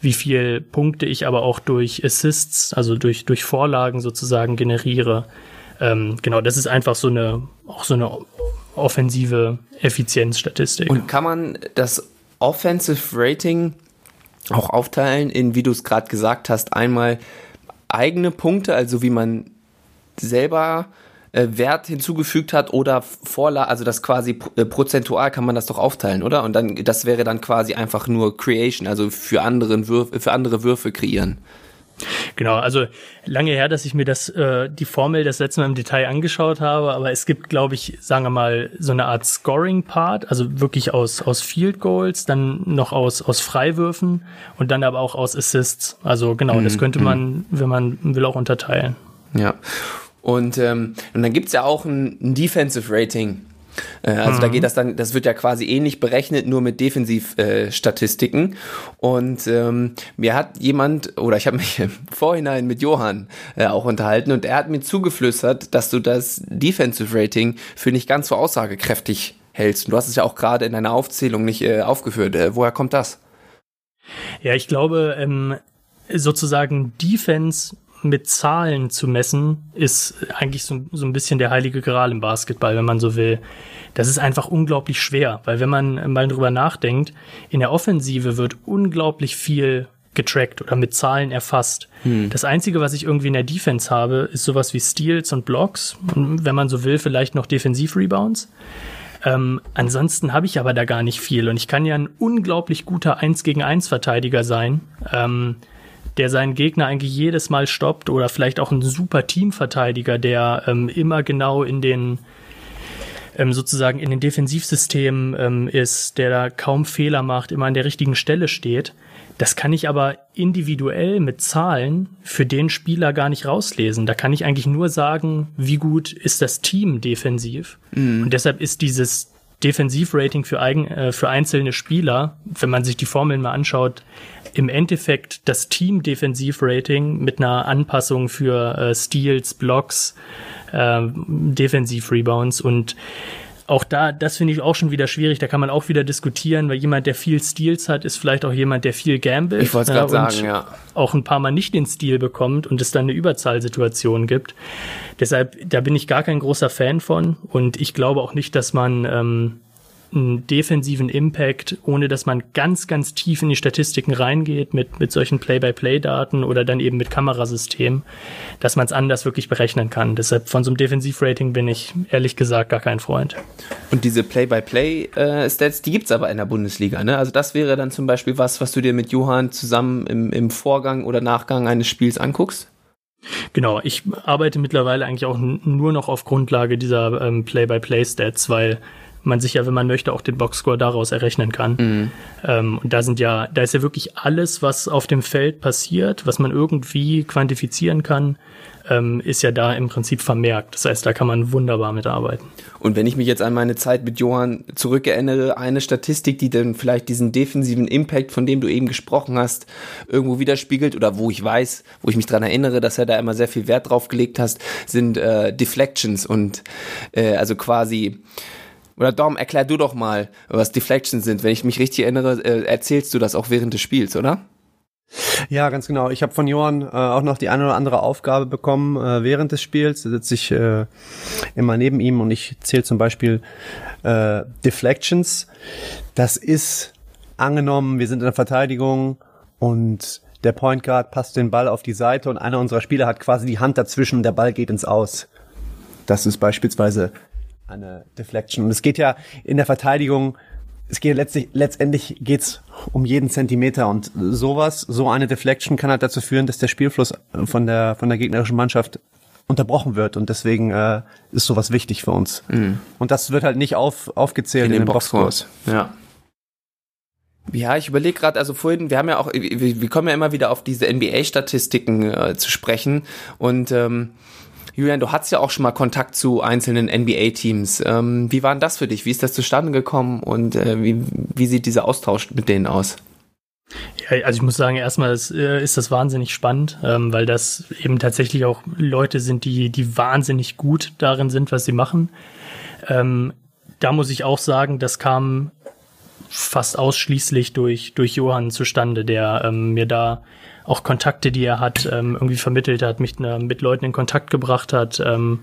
wie viel Punkte ich aber auch durch Assists, also durch, durch Vorlagen sozusagen generiere. Ähm, genau, das ist einfach so eine, auch so eine offensive Effizienzstatistik. Und kann man das Offensive Rating auch aufteilen in, wie du es gerade gesagt hast, einmal eigene Punkte, also wie man selber äh, Wert hinzugefügt hat oder Vorlage, also das quasi äh, prozentual kann man das doch aufteilen, oder? Und dann, das wäre dann quasi einfach nur Creation, also für anderen Würfe, für andere Würfe kreieren. Genau, also lange her, dass ich mir das äh, die Formel das letzte Mal im Detail angeschaut habe, aber es gibt, glaube ich, sagen wir mal so eine Art Scoring-Part, also wirklich aus aus Field Goals, dann noch aus aus Freiwürfen und dann aber auch aus Assists. Also genau, mhm. das könnte man, wenn man will, auch unterteilen. Ja. Und, ähm, und dann gibt's ja auch ein, ein Defensive Rating. Äh, also mhm. da geht das dann, das wird ja quasi ähnlich berechnet, nur mit Defensivstatistiken. Äh, und ähm, mir hat jemand, oder ich habe mich im Vorhinein mit Johann äh, auch unterhalten und er hat mir zugeflüstert, dass du das Defensive Rating für nicht ganz so aussagekräftig hältst. Und du hast es ja auch gerade in deiner Aufzählung nicht äh, aufgeführt. Äh, woher kommt das? Ja, ich glaube, ähm, sozusagen Defense mit Zahlen zu messen, ist eigentlich so, so ein bisschen der heilige Gral im Basketball, wenn man so will. Das ist einfach unglaublich schwer, weil wenn man mal drüber nachdenkt, in der Offensive wird unglaublich viel getrackt oder mit Zahlen erfasst. Hm. Das Einzige, was ich irgendwie in der Defense habe, ist sowas wie Steals und Blocks. Und wenn man so will, vielleicht noch Defensiv-Rebounds. Ähm, ansonsten habe ich aber da gar nicht viel. Und ich kann ja ein unglaublich guter 1 gegen 1 Verteidiger sein. Ähm, der seinen Gegner eigentlich jedes Mal stoppt oder vielleicht auch ein super Teamverteidiger, der ähm, immer genau in den ähm, sozusagen in den Defensivsystemen ähm, ist, der da kaum Fehler macht, immer an der richtigen Stelle steht. Das kann ich aber individuell mit Zahlen für den Spieler gar nicht rauslesen. Da kann ich eigentlich nur sagen, wie gut ist das Team defensiv. Mhm. Und deshalb ist dieses Defensivrating für, eigen, äh, für einzelne Spieler, wenn man sich die Formeln mal anschaut, im Endeffekt das Team-Defensiv-Rating mit einer Anpassung für äh, Steals, Blocks, äh, Defensiv-Rebounds und auch da, das finde ich auch schon wieder schwierig. Da kann man auch wieder diskutieren, weil jemand, der viel Steals hat, ist vielleicht auch jemand, der viel gambelt. Ich wollte gerade ja, sagen, ja. Auch ein paar Mal nicht den Stil bekommt und es dann eine Überzahlsituation gibt. Deshalb, da bin ich gar kein großer Fan von und ich glaube auch nicht, dass man ähm, einen defensiven Impact, ohne dass man ganz, ganz tief in die Statistiken reingeht mit, mit solchen Play-by-Play-Daten oder dann eben mit Kamerasystemen, dass man es anders wirklich berechnen kann. Deshalb von so einem Defensivrating bin ich ehrlich gesagt gar kein Freund. Und diese Play-by-Play-Stats, äh, die gibt's aber in der Bundesliga, ne? Also das wäre dann zum Beispiel was, was du dir mit Johann zusammen im, im Vorgang oder Nachgang eines Spiels anguckst? Genau, ich arbeite mittlerweile eigentlich auch nur noch auf Grundlage dieser ähm, Play-by-Play-Stats, weil man sich ja, wenn man möchte, auch den Boxscore daraus errechnen kann. Mhm. Ähm, und da sind ja, da ist ja wirklich alles, was auf dem Feld passiert, was man irgendwie quantifizieren kann, ähm, ist ja da im Prinzip vermerkt. Das heißt, da kann man wunderbar mitarbeiten. Und wenn ich mich jetzt an meine Zeit mit Johann zurückerinnere, eine Statistik, die dann vielleicht diesen defensiven Impact, von dem du eben gesprochen hast, irgendwo widerspiegelt oder wo ich weiß, wo ich mich dran erinnere, dass er da immer sehr viel Wert drauf gelegt hast, sind äh, Deflections und äh, also quasi oder Dom, erklär du doch mal, was Deflections sind. Wenn ich mich richtig erinnere, äh, erzählst du das auch während des Spiels, oder? Ja, ganz genau. Ich habe von Johann äh, auch noch die eine oder andere Aufgabe bekommen äh, während des Spiels. Da sitze ich äh, immer neben ihm und ich zähle zum Beispiel äh, Deflections. Das ist angenommen, wir sind in der Verteidigung und der Point Guard passt den Ball auf die Seite und einer unserer Spieler hat quasi die Hand dazwischen und der Ball geht ins Aus. Das ist beispielsweise eine Deflection. Und es geht ja in der Verteidigung, es geht letztlich, letztendlich geht's um jeden Zentimeter und sowas, so eine Deflection kann halt dazu führen, dass der Spielfluss von der, von der gegnerischen Mannschaft unterbrochen wird und deswegen äh, ist sowas wichtig für uns. Mhm. Und das wird halt nicht auf, aufgezählt in, in den Boxscores. Ja. Ja, ich überlege gerade, also vorhin, wir haben ja auch, wir, wir kommen ja immer wieder auf diese NBA-Statistiken äh, zu sprechen und ähm, Julian, du hattest ja auch schon mal Kontakt zu einzelnen NBA-Teams. Ähm, wie war denn das für dich? Wie ist das zustande gekommen und äh, wie, wie sieht dieser Austausch mit denen aus? Ja, also ich muss sagen, erstmal ist, äh, ist das wahnsinnig spannend, ähm, weil das eben tatsächlich auch Leute sind, die, die wahnsinnig gut darin sind, was sie machen. Ähm, da muss ich auch sagen, das kam fast ausschließlich durch, durch Johann zustande, der ähm, mir da auch Kontakte, die er hat, ähm, irgendwie vermittelt hat, mich äh, mit Leuten in Kontakt gebracht hat, ähm,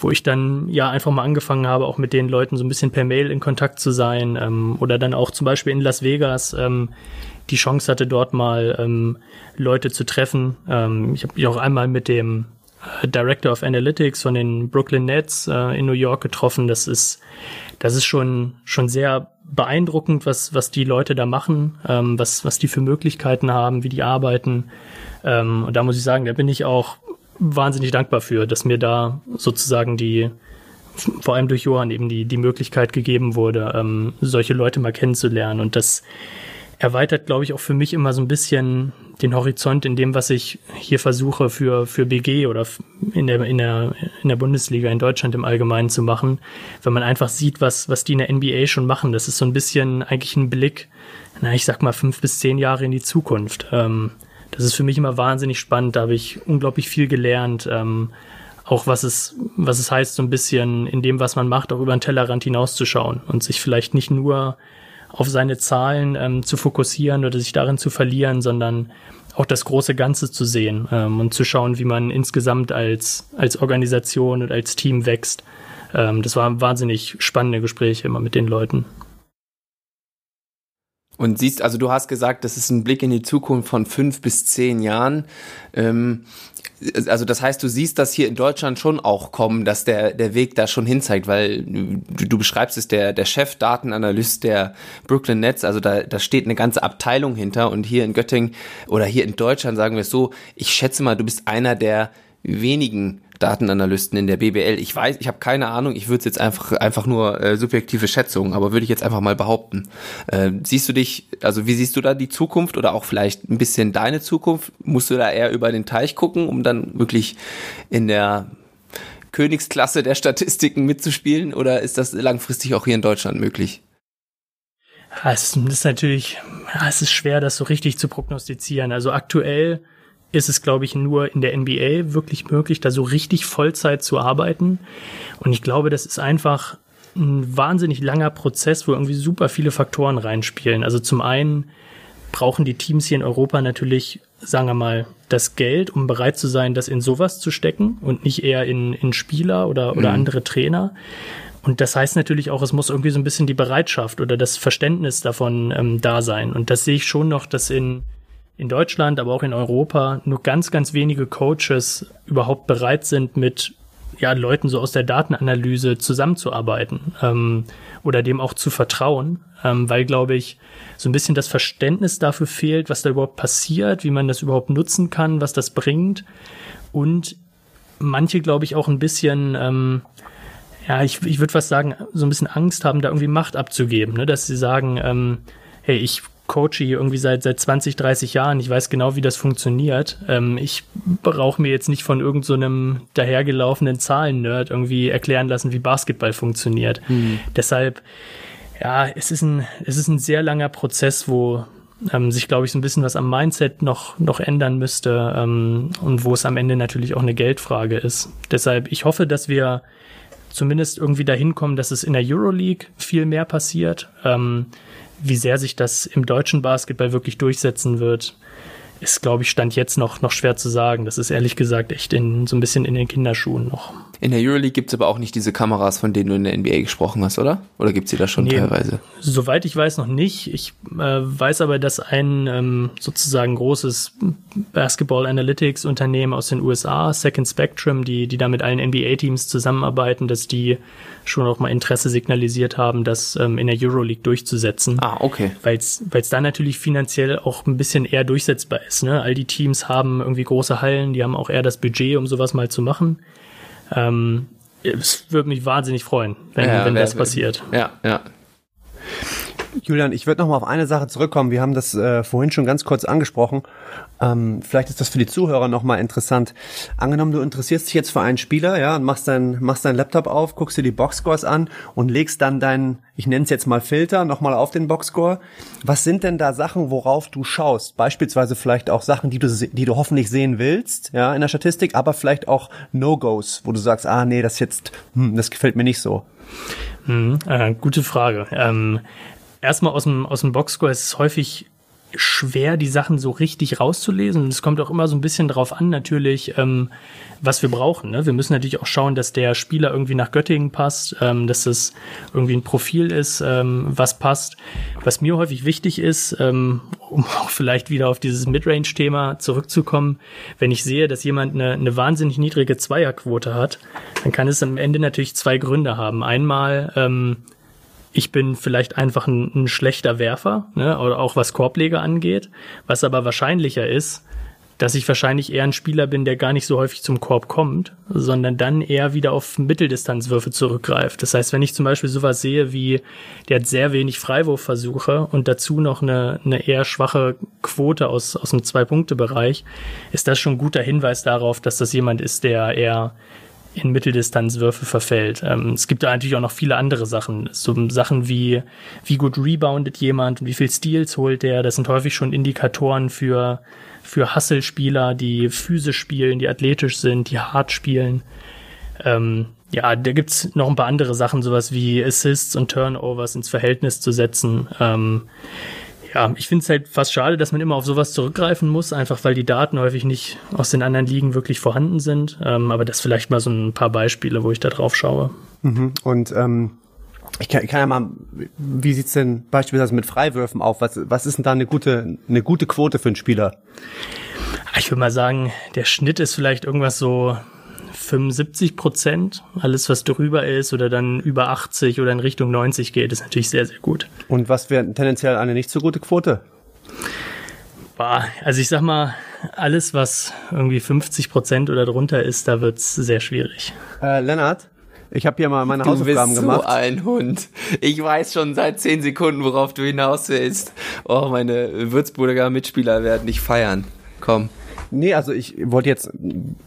wo ich dann ja einfach mal angefangen habe, auch mit den Leuten so ein bisschen per Mail in Kontakt zu sein ähm, oder dann auch zum Beispiel in Las Vegas ähm, die Chance hatte, dort mal ähm, Leute zu treffen. Ähm, ich habe mich auch einmal mit dem äh, Director of Analytics von den Brooklyn Nets äh, in New York getroffen. Das ist, das ist schon, schon sehr beeindruckend, was, was die Leute da machen, ähm, was, was die für Möglichkeiten haben, wie die arbeiten. Ähm, und da muss ich sagen, da bin ich auch wahnsinnig dankbar für, dass mir da sozusagen die, vor allem durch Johann eben die, die Möglichkeit gegeben wurde, ähm, solche Leute mal kennenzulernen. Und das erweitert, glaube ich, auch für mich immer so ein bisschen den Horizont in dem, was ich hier versuche für, für BG oder in der, in der, in der Bundesliga in Deutschland im Allgemeinen zu machen. Wenn man einfach sieht, was, was die in der NBA schon machen. Das ist so ein bisschen eigentlich ein Blick, na, ich sag mal fünf bis zehn Jahre in die Zukunft. Ähm, das ist für mich immer wahnsinnig spannend. Da habe ich unglaublich viel gelernt. Ähm, auch was es, was es heißt, so ein bisschen in dem, was man macht, auch über den Tellerrand hinauszuschauen und sich vielleicht nicht nur auf seine Zahlen ähm, zu fokussieren oder sich darin zu verlieren, sondern auch das große Ganze zu sehen ähm, und zu schauen, wie man insgesamt als, als Organisation und als Team wächst. Ähm, das waren wahnsinnig spannende Gespräche immer mit den Leuten. Und siehst, also du hast gesagt, das ist ein Blick in die Zukunft von fünf bis zehn Jahren. Ähm, also das heißt, du siehst das hier in Deutschland schon auch kommen, dass der, der Weg da schon hinzeigt, weil du, du beschreibst es, der, der Chef-Datenanalyst der Brooklyn Nets, also da, da steht eine ganze Abteilung hinter und hier in Göttingen oder hier in Deutschland sagen wir es so, ich schätze mal, du bist einer der wenigen Datenanalysten in der BBL. Ich weiß, ich habe keine Ahnung, ich würde jetzt einfach einfach nur äh, subjektive Schätzung, aber würde ich jetzt einfach mal behaupten. Äh, siehst du dich, also wie siehst du da die Zukunft oder auch vielleicht ein bisschen deine Zukunft? Musst du da eher über den Teich gucken, um dann wirklich in der Königsklasse der Statistiken mitzuspielen oder ist das langfristig auch hier in Deutschland möglich? Es ist natürlich, es ist schwer, das so richtig zu prognostizieren. Also aktuell ist es, glaube ich, nur in der NBA wirklich möglich, da so richtig Vollzeit zu arbeiten. Und ich glaube, das ist einfach ein wahnsinnig langer Prozess, wo irgendwie super viele Faktoren reinspielen. Also zum einen brauchen die Teams hier in Europa natürlich, sagen wir mal, das Geld, um bereit zu sein, das in sowas zu stecken und nicht eher in, in Spieler oder, oder mhm. andere Trainer. Und das heißt natürlich auch, es muss irgendwie so ein bisschen die Bereitschaft oder das Verständnis davon ähm, da sein. Und das sehe ich schon noch, dass in in Deutschland, aber auch in Europa nur ganz, ganz wenige Coaches überhaupt bereit sind, mit ja, Leuten so aus der Datenanalyse zusammenzuarbeiten ähm, oder dem auch zu vertrauen, ähm, weil, glaube ich, so ein bisschen das Verständnis dafür fehlt, was da überhaupt passiert, wie man das überhaupt nutzen kann, was das bringt und manche, glaube ich, auch ein bisschen, ähm, ja, ich, ich würde fast sagen, so ein bisschen Angst haben, da irgendwie Macht abzugeben, ne? dass sie sagen, ähm, hey, ich coache hier irgendwie seit, seit 20, 30 Jahren. Ich weiß genau, wie das funktioniert. Ähm, ich brauche mir jetzt nicht von irgendeinem so dahergelaufenen Zahlen-Nerd irgendwie erklären lassen, wie Basketball funktioniert. Hm. Deshalb, ja, es ist ein, es ist ein sehr langer Prozess, wo ähm, sich, glaube ich, so ein bisschen was am Mindset noch, noch ändern müsste ähm, und wo es am Ende natürlich auch eine Geldfrage ist. Deshalb, ich hoffe, dass wir zumindest irgendwie dahin kommen, dass es in der Euroleague viel mehr passiert. Ähm, wie sehr sich das im deutschen Basketball wirklich durchsetzen wird, ist, glaube ich, stand jetzt noch, noch schwer zu sagen. Das ist ehrlich gesagt echt in, so ein bisschen in den Kinderschuhen noch. In der Euroleague gibt es aber auch nicht diese Kameras, von denen du in der NBA gesprochen hast, oder? Oder gibt es sie da schon nee, teilweise? Soweit ich weiß, noch nicht. Ich äh, weiß aber, dass ein ähm, sozusagen großes Basketball Analytics Unternehmen aus den USA, Second Spectrum, die, die da mit allen NBA-Teams zusammenarbeiten, dass die schon auch mal Interesse signalisiert haben, das ähm, in der Euroleague durchzusetzen. Ah, okay. Weil es da natürlich finanziell auch ein bisschen eher durchsetzbar ist. Ne? All die Teams haben irgendwie große Hallen, die haben auch eher das Budget, um sowas mal zu machen. Ähm, es würde mich wahnsinnig freuen, wenn, ja, wenn das passiert. Ja, ja. Julian, ich würde noch mal auf eine Sache zurückkommen. Wir haben das äh, vorhin schon ganz kurz angesprochen. Ähm, vielleicht ist das für die Zuhörer noch mal interessant. Angenommen, du interessierst dich jetzt für einen Spieler, ja, und machst deinen machst deinen Laptop auf, guckst dir die Boxscores an und legst dann deinen, ich nenne es jetzt mal Filter, noch mal auf den Boxscore. Was sind denn da Sachen, worauf du schaust? Beispielsweise vielleicht auch Sachen, die du die du hoffentlich sehen willst, ja, in der Statistik, aber vielleicht auch No-Gos, wo du sagst, ah nee, das jetzt, hm, das gefällt mir nicht so. Hm, äh, gute Frage. Ähm, erstmal aus dem, aus dem Boxscore ist es häufig schwer, die Sachen so richtig rauszulesen. Und es kommt auch immer so ein bisschen drauf an, natürlich, ähm, was wir brauchen. Ne? Wir müssen natürlich auch schauen, dass der Spieler irgendwie nach Göttingen passt, ähm, dass das irgendwie ein Profil ist, ähm, was passt. Was mir häufig wichtig ist, ähm, um auch vielleicht wieder auf dieses Midrange-Thema zurückzukommen, wenn ich sehe, dass jemand eine, eine wahnsinnig niedrige Zweierquote hat, dann kann es am Ende natürlich zwei Gründe haben. Einmal, ähm, ich bin vielleicht einfach ein, ein schlechter Werfer, ne, oder auch was Korbleger angeht. Was aber wahrscheinlicher ist, dass ich wahrscheinlich eher ein Spieler bin, der gar nicht so häufig zum Korb kommt, sondern dann eher wieder auf Mitteldistanzwürfe zurückgreift. Das heißt, wenn ich zum Beispiel sowas sehe wie, der hat sehr wenig Freiwurfversuche und dazu noch eine, eine eher schwache Quote aus, aus dem Zwei-Punkte-Bereich, ist das schon ein guter Hinweis darauf, dass das jemand ist, der eher in Mitteldistanzwürfe verfällt. Ähm, es gibt da natürlich auch noch viele andere Sachen. So Sachen wie, wie gut reboundet jemand und wie viel Steals holt der. Das sind häufig schon Indikatoren für, für Hustle-Spieler, die physisch spielen, die athletisch sind, die hart spielen. Ähm, ja, da gibt's noch ein paar andere Sachen, sowas wie Assists und Turnovers ins Verhältnis zu setzen. Ähm, ja, ich finde es halt fast schade, dass man immer auf sowas zurückgreifen muss, einfach weil die Daten häufig nicht aus den anderen Ligen wirklich vorhanden sind. Ähm, aber das vielleicht mal so ein paar Beispiele, wo ich da drauf schaue. Mhm. Und ähm, ich kann, ich kann ja mal, wie sieht's denn beispielsweise mit Freiwürfen auf? Was, was ist denn da eine gute, eine gute Quote für einen Spieler? Ich würde mal sagen, der Schnitt ist vielleicht irgendwas so 75 Prozent. Alles, was drüber ist oder dann über 80 oder in Richtung 90 geht, ist natürlich sehr, sehr gut. Und was wäre tendenziell eine nicht so gute Quote? Also ich sag mal, alles, was irgendwie 50 Prozent oder drunter ist, da wird's sehr schwierig. Äh, Lennart, ich habe hier mal meine du Hausaufgaben bist gemacht. So ein Hund. Ich weiß schon seit zehn Sekunden, worauf du hinaus willst. Oh, meine Würzburger Mitspieler werden dich feiern. Komm. Nee, also ich wollte jetzt,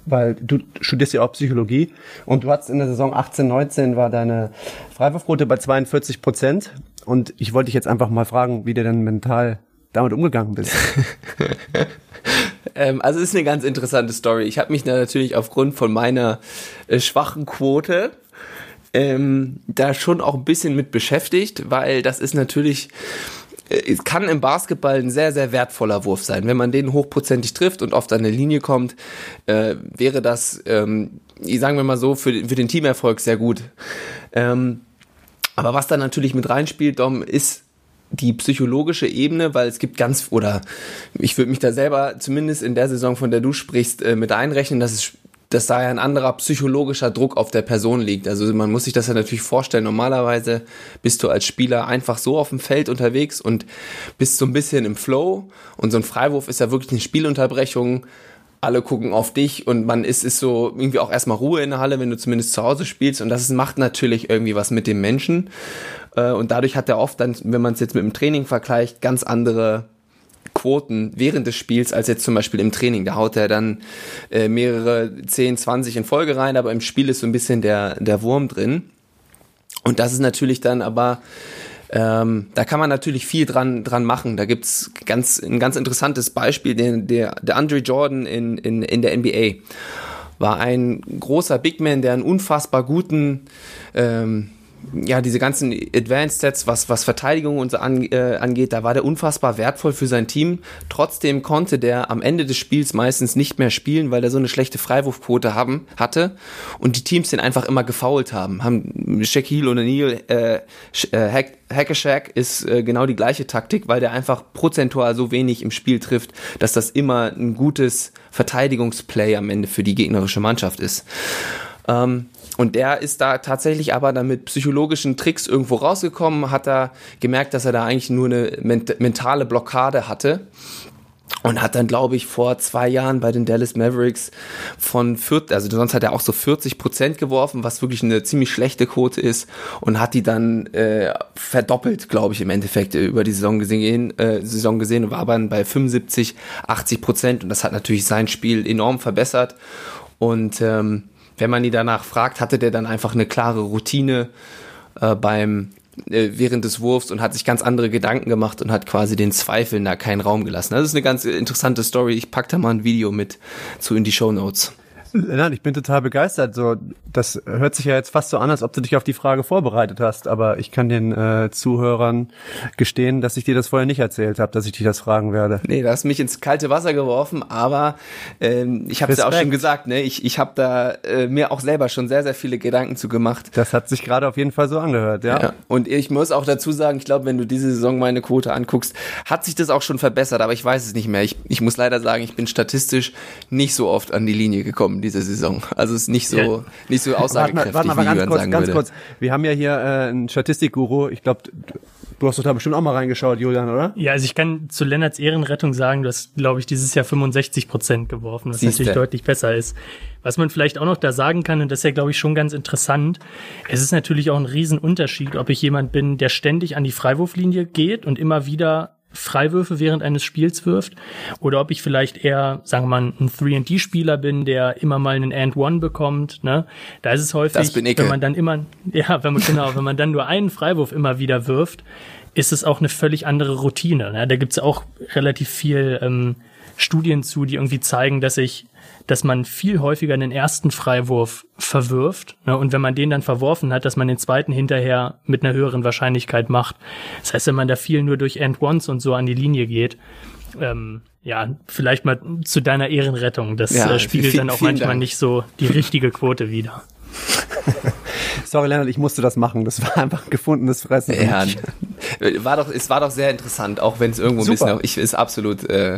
weil du studierst ja auch Psychologie und du hattest in der Saison 18, 19 war deine Freiwurfquote bei 42 Prozent und ich wollte dich jetzt einfach mal fragen, wie du denn mental damit umgegangen bist. ähm, also ist eine ganz interessante Story. Ich habe mich natürlich aufgrund von meiner äh, schwachen Quote ähm, da schon auch ein bisschen mit beschäftigt, weil das ist natürlich es kann im Basketball ein sehr, sehr wertvoller Wurf sein. Wenn man den hochprozentig trifft und oft an eine Linie kommt, äh, wäre das, ähm, sagen wir mal so, für, für den Teamerfolg sehr gut. Ähm, aber was da natürlich mit reinspielt, Dom, ist die psychologische Ebene, weil es gibt ganz, oder ich würde mich da selber zumindest in der Saison, von der du sprichst, äh, mit einrechnen, dass es dass da ja ein anderer psychologischer Druck auf der Person liegt. Also man muss sich das ja natürlich vorstellen. Normalerweise bist du als Spieler einfach so auf dem Feld unterwegs und bist so ein bisschen im Flow. Und so ein Freiwurf ist ja wirklich eine Spielunterbrechung. Alle gucken auf dich und man ist, ist so irgendwie auch erstmal Ruhe in der Halle, wenn du zumindest zu Hause spielst. Und das macht natürlich irgendwie was mit dem Menschen. Äh, und dadurch hat er oft dann, wenn man es jetzt mit dem Training vergleicht, ganz andere Quoten während des Spiels als jetzt zum Beispiel im Training. Da haut er dann äh, mehrere 10, 20 in Folge rein, aber im Spiel ist so ein bisschen der, der Wurm drin. Und das ist natürlich dann aber, ähm, da kann man natürlich viel dran, dran machen. Da gibt's ganz, ein ganz interessantes Beispiel, der, der, der Andre Jordan in, in, in der NBA war ein großer Big Man, der einen unfassbar guten ähm, ja, diese ganzen Advanced Sets, was, was Verteidigung und so an, äh, angeht, da war der unfassbar wertvoll für sein Team. Trotzdem konnte der am Ende des Spiels meistens nicht mehr spielen, weil er so eine schlechte Freiwurfquote haben, hatte und die Teams den einfach immer gefoult haben. Haben Shaquille und O'Neal, äh, äh, Hack, ist äh, genau die gleiche Taktik, weil der einfach prozentual so wenig im Spiel trifft, dass das immer ein gutes Verteidigungsplay am Ende für die gegnerische Mannschaft ist. Ähm, und der ist da tatsächlich aber dann mit psychologischen Tricks irgendwo rausgekommen, hat da gemerkt, dass er da eigentlich nur eine mentale Blockade hatte. Und hat dann, glaube ich, vor zwei Jahren bei den Dallas Mavericks von 40, also sonst hat er auch so 40 Prozent geworfen, was wirklich eine ziemlich schlechte Quote ist. Und hat die dann äh, verdoppelt, glaube ich, im Endeffekt über die Saison gesehen, äh, Saison gesehen und war dann bei 75, 80 Prozent. Und das hat natürlich sein Spiel enorm verbessert. Und ähm, wenn man ihn danach fragt, hatte der dann einfach eine klare Routine äh, beim äh, während des Wurfs und hat sich ganz andere Gedanken gemacht und hat quasi den Zweifeln da keinen Raum gelassen. Das ist eine ganz interessante Story. Ich pack da mal ein Video mit zu in die Show Notes. Nein, ich bin total begeistert. So, das hört sich ja jetzt fast so an, als ob du dich auf die Frage vorbereitet hast. Aber ich kann den äh, Zuhörern gestehen, dass ich dir das vorher nicht erzählt habe, dass ich dich das fragen werde. Nee, du hast mich ins kalte Wasser geworfen, aber ähm, ich habe es ja auch schon gesagt. Ne, ich ich habe da äh, mir auch selber schon sehr sehr viele Gedanken zu gemacht. Das hat sich gerade auf jeden Fall so angehört, ja. ja. Und ich muss auch dazu sagen, ich glaube, wenn du diese Saison meine Quote anguckst, hat sich das auch schon verbessert. Aber ich weiß es nicht mehr. Ich ich muss leider sagen, ich bin statistisch nicht so oft an die Linie gekommen diese Saison. Also es ist nicht so, ja. nicht so aussagekräftig, warte mal, warte mal, wie ganz kurz, sagen ganz würde. kurz. Wir haben ja hier äh, einen Statistikguru. Ich glaube, du hast doch da bestimmt auch mal reingeschaut, Julian, oder? Ja, also ich kann zu Lennarts Ehrenrettung sagen, du hast, glaube ich, dieses Jahr 65 Prozent geworfen, was Siehste. natürlich deutlich besser ist. Was man vielleicht auch noch da sagen kann, und das ist ja, glaube ich, schon ganz interessant, es ist natürlich auch ein Riesenunterschied, ob ich jemand bin, der ständig an die Freiwurflinie geht und immer wieder Freiwürfe während eines Spiels wirft oder ob ich vielleicht eher, sagen wir mal, ein 3D-Spieler bin, der immer mal einen And-One bekommt. Ne? Da ist es häufig, wenn man dann immer, ja, wenn man genau, wenn man dann nur einen Freiwurf immer wieder wirft, ist es auch eine völlig andere Routine. Ne? Da gibt's auch relativ viel ähm, Studien zu, die irgendwie zeigen, dass ich dass man viel häufiger den ersten Freiwurf verwirft ne, und wenn man den dann verworfen hat, dass man den zweiten hinterher mit einer höheren Wahrscheinlichkeit macht. Das heißt, wenn man da viel nur durch End-Ones und so an die Linie geht, ähm, ja, vielleicht mal zu deiner Ehrenrettung. Das ja, äh, spiegelt viel, dann auch manchmal nicht so die richtige Quote wider. Sorry, Leonard, ich musste das machen. Das war einfach gefundenes Fressen. Ja, war doch, es war doch sehr interessant, auch wenn es irgendwo Super. ein bisschen, ich ist absolut äh,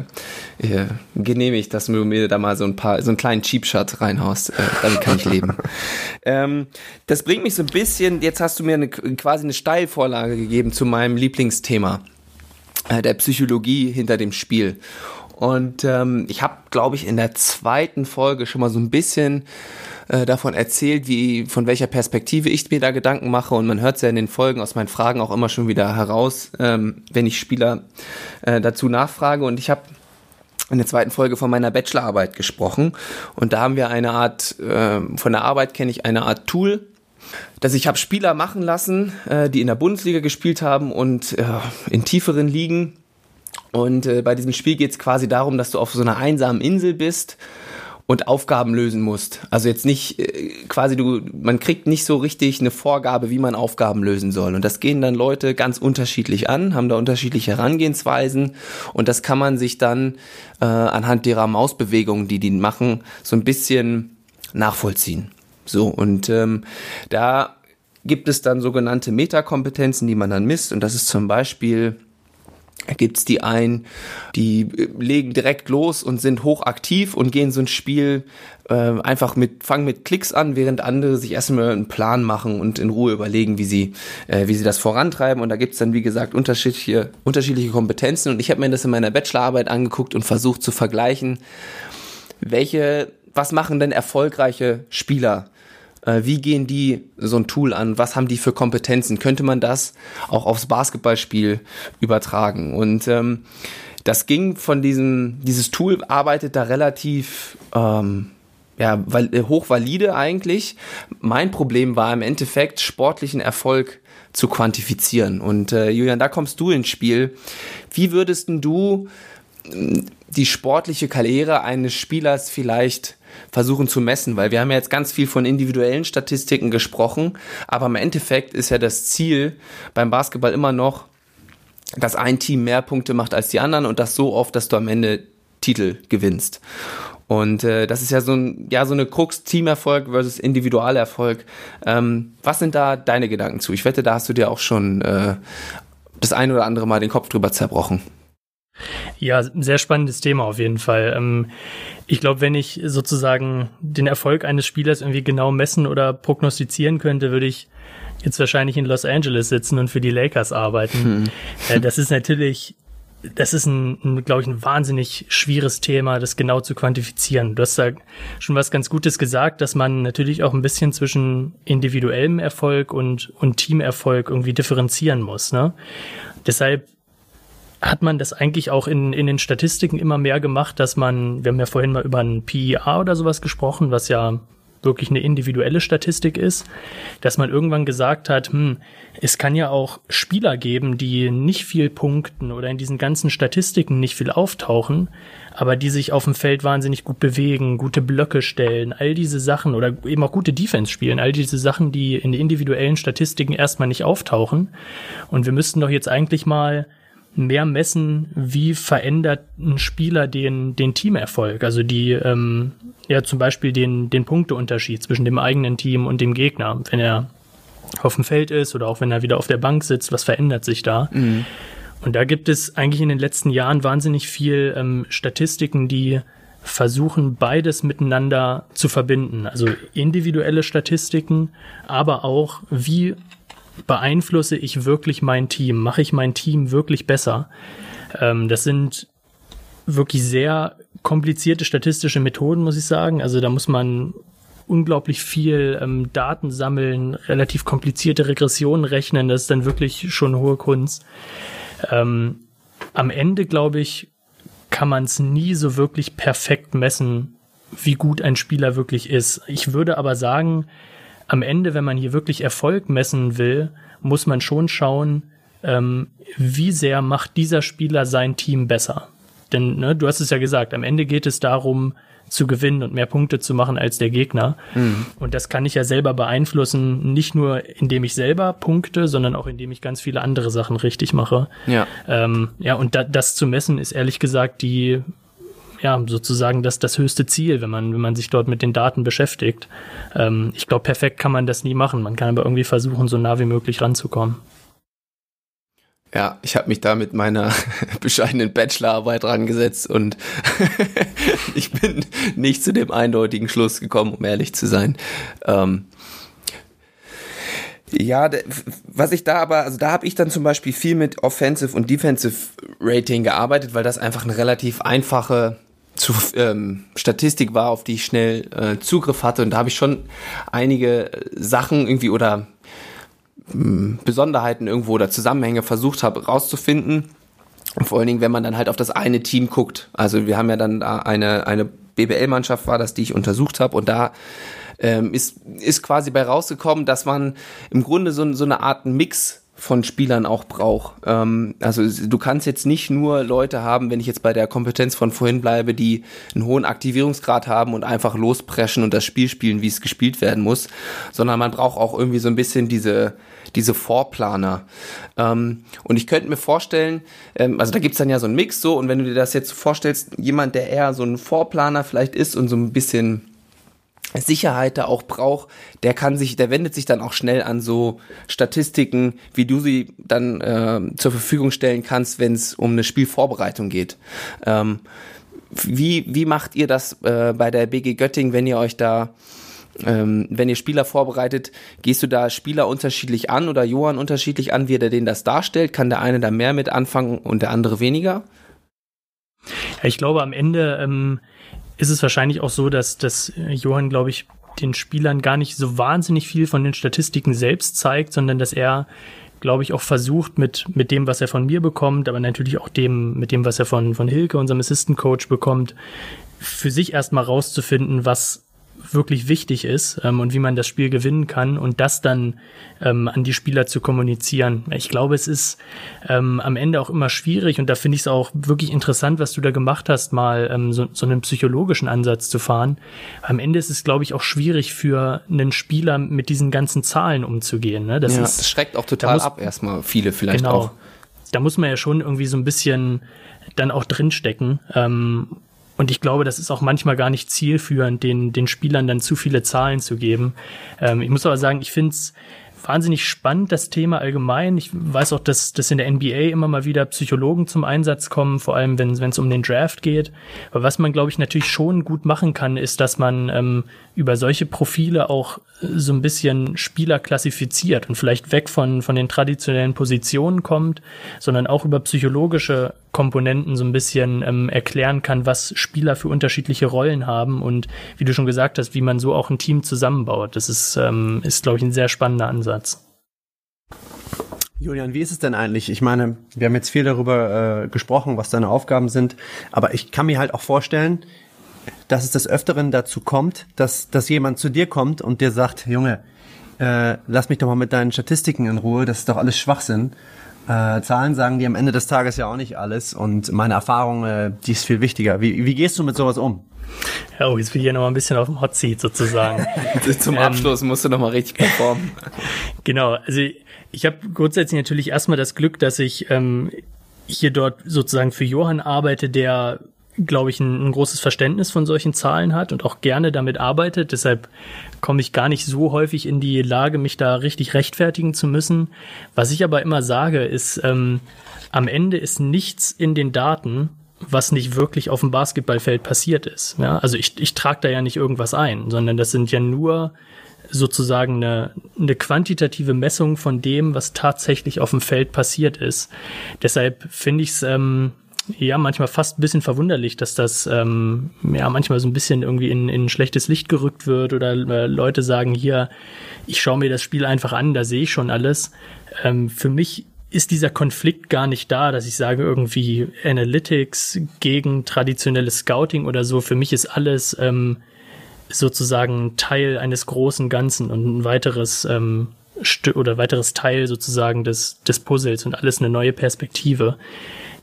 äh, genehmigt, dass du mir da mal so ein paar, so einen kleinen Cheap Shot reinhaust. Äh, damit kann ich leben. ähm, das bringt mich so ein bisschen. Jetzt hast du mir eine, quasi eine Steilvorlage gegeben zu meinem Lieblingsthema äh, der Psychologie hinter dem Spiel. Und ähm, ich habe, glaube ich, in der zweiten Folge schon mal so ein bisschen äh, davon erzählt, wie von welcher Perspektive ich mir da Gedanken mache. Und man hört es ja in den Folgen aus meinen Fragen auch immer schon wieder heraus, ähm, wenn ich Spieler äh, dazu nachfrage. Und ich habe in der zweiten Folge von meiner Bachelorarbeit gesprochen. Und da haben wir eine Art, äh, von der Arbeit kenne ich eine Art Tool, dass ich habe Spieler machen lassen, äh, die in der Bundesliga gespielt haben und äh, in tieferen Ligen. Und äh, bei diesem Spiel geht es quasi darum, dass du auf so einer einsamen Insel bist und Aufgaben lösen musst. Also jetzt nicht äh, quasi du, man kriegt nicht so richtig eine Vorgabe, wie man Aufgaben lösen soll. Und das gehen dann Leute ganz unterschiedlich an, haben da unterschiedliche Herangehensweisen und das kann man sich dann äh, anhand derer Mausbewegungen, die die machen, so ein bisschen nachvollziehen. So und ähm, da gibt es dann sogenannte Metakompetenzen, die man dann misst und das ist zum Beispiel gibt's die ein, die äh, legen direkt los und sind hochaktiv und gehen so ein Spiel äh, einfach mit, fangen mit Klicks an, während andere sich erstmal einen Plan machen und in Ruhe überlegen, wie sie, äh, wie sie das vorantreiben. Und da gibt's dann, wie gesagt, unterschiedliche, unterschiedliche Kompetenzen. Und ich habe mir das in meiner Bachelorarbeit angeguckt und versucht zu vergleichen, welche, was machen denn erfolgreiche Spieler wie gehen die so ein Tool an? Was haben die für Kompetenzen? Könnte man das auch aufs Basketballspiel übertragen? Und ähm, das ging von diesem, dieses Tool arbeitet da relativ ähm, ja, äh, hochvalide eigentlich. Mein Problem war im Endeffekt, sportlichen Erfolg zu quantifizieren. Und äh, Julian, da kommst du ins Spiel. Wie würdest du die sportliche Karriere eines Spielers vielleicht versuchen zu messen, weil wir haben ja jetzt ganz viel von individuellen Statistiken gesprochen, aber im Endeffekt ist ja das Ziel beim Basketball immer noch, dass ein Team mehr Punkte macht als die anderen und das so oft, dass du am Ende Titel gewinnst. Und äh, das ist ja so ein, ja so eine Krux Teamerfolg versus Individualerfolg. Ähm, was sind da deine Gedanken zu? Ich wette, da hast du dir auch schon äh, das ein oder andere Mal den Kopf drüber zerbrochen. Ja, sehr spannendes Thema auf jeden Fall. Ähm, ich glaube, wenn ich sozusagen den Erfolg eines Spielers irgendwie genau messen oder prognostizieren könnte, würde ich jetzt wahrscheinlich in Los Angeles sitzen und für die Lakers arbeiten. Hm. Das ist natürlich, das ist ein, ein glaube ich, ein wahnsinnig schwieriges Thema, das genau zu quantifizieren. Du hast da schon was ganz Gutes gesagt, dass man natürlich auch ein bisschen zwischen individuellem Erfolg und, und Teamerfolg irgendwie differenzieren muss. Ne? Deshalb hat man das eigentlich auch in, in den Statistiken immer mehr gemacht, dass man, wir haben ja vorhin mal über ein PIA oder sowas gesprochen, was ja wirklich eine individuelle Statistik ist, dass man irgendwann gesagt hat, hm, es kann ja auch Spieler geben, die nicht viel punkten oder in diesen ganzen Statistiken nicht viel auftauchen, aber die sich auf dem Feld wahnsinnig gut bewegen, gute Blöcke stellen, all diese Sachen oder eben auch gute Defense spielen, all diese Sachen, die in individuellen Statistiken erstmal nicht auftauchen. Und wir müssten doch jetzt eigentlich mal mehr messen, wie verändert ein Spieler den, den Teamerfolg, also die, ähm, ja, zum Beispiel den, den Punkteunterschied zwischen dem eigenen Team und dem Gegner. Wenn er auf dem Feld ist oder auch wenn er wieder auf der Bank sitzt, was verändert sich da? Mhm. Und da gibt es eigentlich in den letzten Jahren wahnsinnig viel ähm, Statistiken, die versuchen, beides miteinander zu verbinden. Also individuelle Statistiken, aber auch, wie beeinflusse ich wirklich mein Team? Mache ich mein Team wirklich besser? Ähm, das sind wirklich sehr komplizierte statistische Methoden, muss ich sagen. Also da muss man unglaublich viel ähm, Daten sammeln, relativ komplizierte Regressionen rechnen. Das ist dann wirklich schon hohe Kunst. Ähm, am Ende, glaube ich, kann man es nie so wirklich perfekt messen, wie gut ein Spieler wirklich ist. Ich würde aber sagen, am Ende, wenn man hier wirklich Erfolg messen will, muss man schon schauen, ähm, wie sehr macht dieser Spieler sein Team besser. Denn ne, du hast es ja gesagt, am Ende geht es darum, zu gewinnen und mehr Punkte zu machen als der Gegner. Mhm. Und das kann ich ja selber beeinflussen, nicht nur indem ich selber punkte, sondern auch indem ich ganz viele andere Sachen richtig mache. Ja, ähm, ja und da, das zu messen ist ehrlich gesagt die ja, sozusagen das, das höchste Ziel, wenn man, wenn man sich dort mit den Daten beschäftigt. Ähm, ich glaube, perfekt kann man das nie machen. Man kann aber irgendwie versuchen, so nah wie möglich ranzukommen. Ja, ich habe mich da mit meiner bescheidenen Bachelorarbeit rangesetzt und ich bin nicht zu dem eindeutigen Schluss gekommen, um ehrlich zu sein. Ähm, ja, was ich da aber, also da habe ich dann zum Beispiel viel mit Offensive und Defensive Rating gearbeitet, weil das einfach eine relativ einfache zu, ähm, Statistik war, auf die ich schnell äh, Zugriff hatte. Und da habe ich schon einige Sachen irgendwie oder mh, hm, Besonderheiten irgendwo oder Zusammenhänge versucht habe rauszufinden. Und vor allen Dingen, wenn man dann halt auf das eine Team guckt. Also wir haben ja dann da eine, eine BBL-Mannschaft war das, die ich untersucht habe. Und da ähm, ist, ist quasi bei rausgekommen, dass man im Grunde so, so eine Art Mix von Spielern auch braucht. Ähm, also du kannst jetzt nicht nur Leute haben, wenn ich jetzt bei der Kompetenz von vorhin bleibe, die einen hohen Aktivierungsgrad haben und einfach lospreschen und das Spiel spielen, wie es gespielt werden muss, sondern man braucht auch irgendwie so ein bisschen diese diese Vorplaner. Ähm, und ich könnte mir vorstellen, ähm, also da gibt's dann ja so einen Mix so, und wenn du dir das jetzt vorstellst, jemand, der eher so ein Vorplaner vielleicht ist und so ein bisschen Sicherheit da auch braucht, der kann sich, der wendet sich dann auch schnell an so Statistiken, wie du sie dann äh, zur Verfügung stellen kannst, wenn es um eine Spielvorbereitung geht. Ähm, wie, wie macht ihr das äh, bei der BG Göttingen, wenn ihr euch da, ähm, wenn ihr Spieler vorbereitet, gehst du da Spieler unterschiedlich an oder Johann unterschiedlich an, wie er den das darstellt? Kann der eine da mehr mit anfangen und der andere weniger? Ich glaube, am Ende ähm, ist es wahrscheinlich auch so, dass, dass Johann, glaube ich, den Spielern gar nicht so wahnsinnig viel von den Statistiken selbst zeigt, sondern dass er, glaube ich, auch versucht mit, mit dem, was er von mir bekommt, aber natürlich auch dem, mit dem, was er von, von Hilke, unserem Assistant Coach bekommt, für sich erstmal rauszufinden, was wirklich wichtig ist ähm, und wie man das Spiel gewinnen kann und das dann ähm, an die Spieler zu kommunizieren. Ich glaube, es ist ähm, am Ende auch immer schwierig und da finde ich es auch wirklich interessant, was du da gemacht hast, mal ähm, so, so einen psychologischen Ansatz zu fahren. Am Ende ist es, glaube ich, auch schwierig für einen Spieler mit diesen ganzen Zahlen umzugehen. Ne? Das, ja, ist, das schreckt auch total muss, ab, erstmal viele vielleicht genau, auch. Da muss man ja schon irgendwie so ein bisschen dann auch drinstecken. Ähm, und ich glaube, das ist auch manchmal gar nicht zielführend, den, den Spielern dann zu viele Zahlen zu geben. Ähm, ich muss aber sagen, ich finde es wahnsinnig spannend, das Thema allgemein. Ich weiß auch, dass, dass in der NBA immer mal wieder Psychologen zum Einsatz kommen, vor allem wenn es um den Draft geht. Aber was man, glaube ich, natürlich schon gut machen kann, ist, dass man ähm, über solche Profile auch so ein bisschen Spieler klassifiziert und vielleicht weg von, von den traditionellen Positionen kommt, sondern auch über psychologische Komponenten so ein bisschen ähm, erklären kann, was Spieler für unterschiedliche Rollen haben und wie du schon gesagt hast, wie man so auch ein Team zusammenbaut. Das ist, ähm, ist glaube ich, ein sehr spannender Ansatz. Julian, wie ist es denn eigentlich? Ich meine, wir haben jetzt viel darüber äh, gesprochen, was deine Aufgaben sind, aber ich kann mir halt auch vorstellen, dass es des Öfteren dazu kommt, dass, dass jemand zu dir kommt und dir sagt, Junge, äh, lass mich doch mal mit deinen Statistiken in Ruhe, das ist doch alles Schwachsinn. Äh, Zahlen sagen dir am Ende des Tages ja auch nicht alles und meine Erfahrung, äh, die ist viel wichtiger. Wie, wie gehst du mit sowas um? Oh, jetzt bin ich ja noch mal ein bisschen auf dem Hot Seat sozusagen. Zum Abschluss ähm, musst du noch mal richtig performen. genau, also ich habe grundsätzlich natürlich erstmal das Glück, dass ich ähm, hier dort sozusagen für Johann arbeite, der glaube ich, ein, ein, großes Verständnis von solchen Zahlen hat und auch gerne damit arbeitet. Deshalb komme ich gar nicht so häufig in die Lage, mich da richtig rechtfertigen zu müssen. Was ich aber immer sage, ist, ähm, am Ende ist nichts in den Daten, was nicht wirklich auf dem Basketballfeld passiert ist. Ja? Also ich, ich trage da ja nicht irgendwas ein, sondern das sind ja nur sozusagen eine, eine quantitative Messung von dem, was tatsächlich auf dem Feld passiert ist. Deshalb finde ich es ähm, ja manchmal fast ein bisschen verwunderlich, dass das ähm, ja manchmal so ein bisschen irgendwie in, in schlechtes Licht gerückt wird oder äh, Leute sagen hier, ich schaue mir das Spiel einfach an, da sehe ich schon alles. Ähm, für mich ist dieser Konflikt gar nicht da, dass ich sage irgendwie Analytics gegen traditionelles Scouting oder so. Für mich ist alles ähm, sozusagen Teil eines großen Ganzen und ein weiteres ähm, oder weiteres Teil sozusagen des, des Puzzles und alles eine neue Perspektive.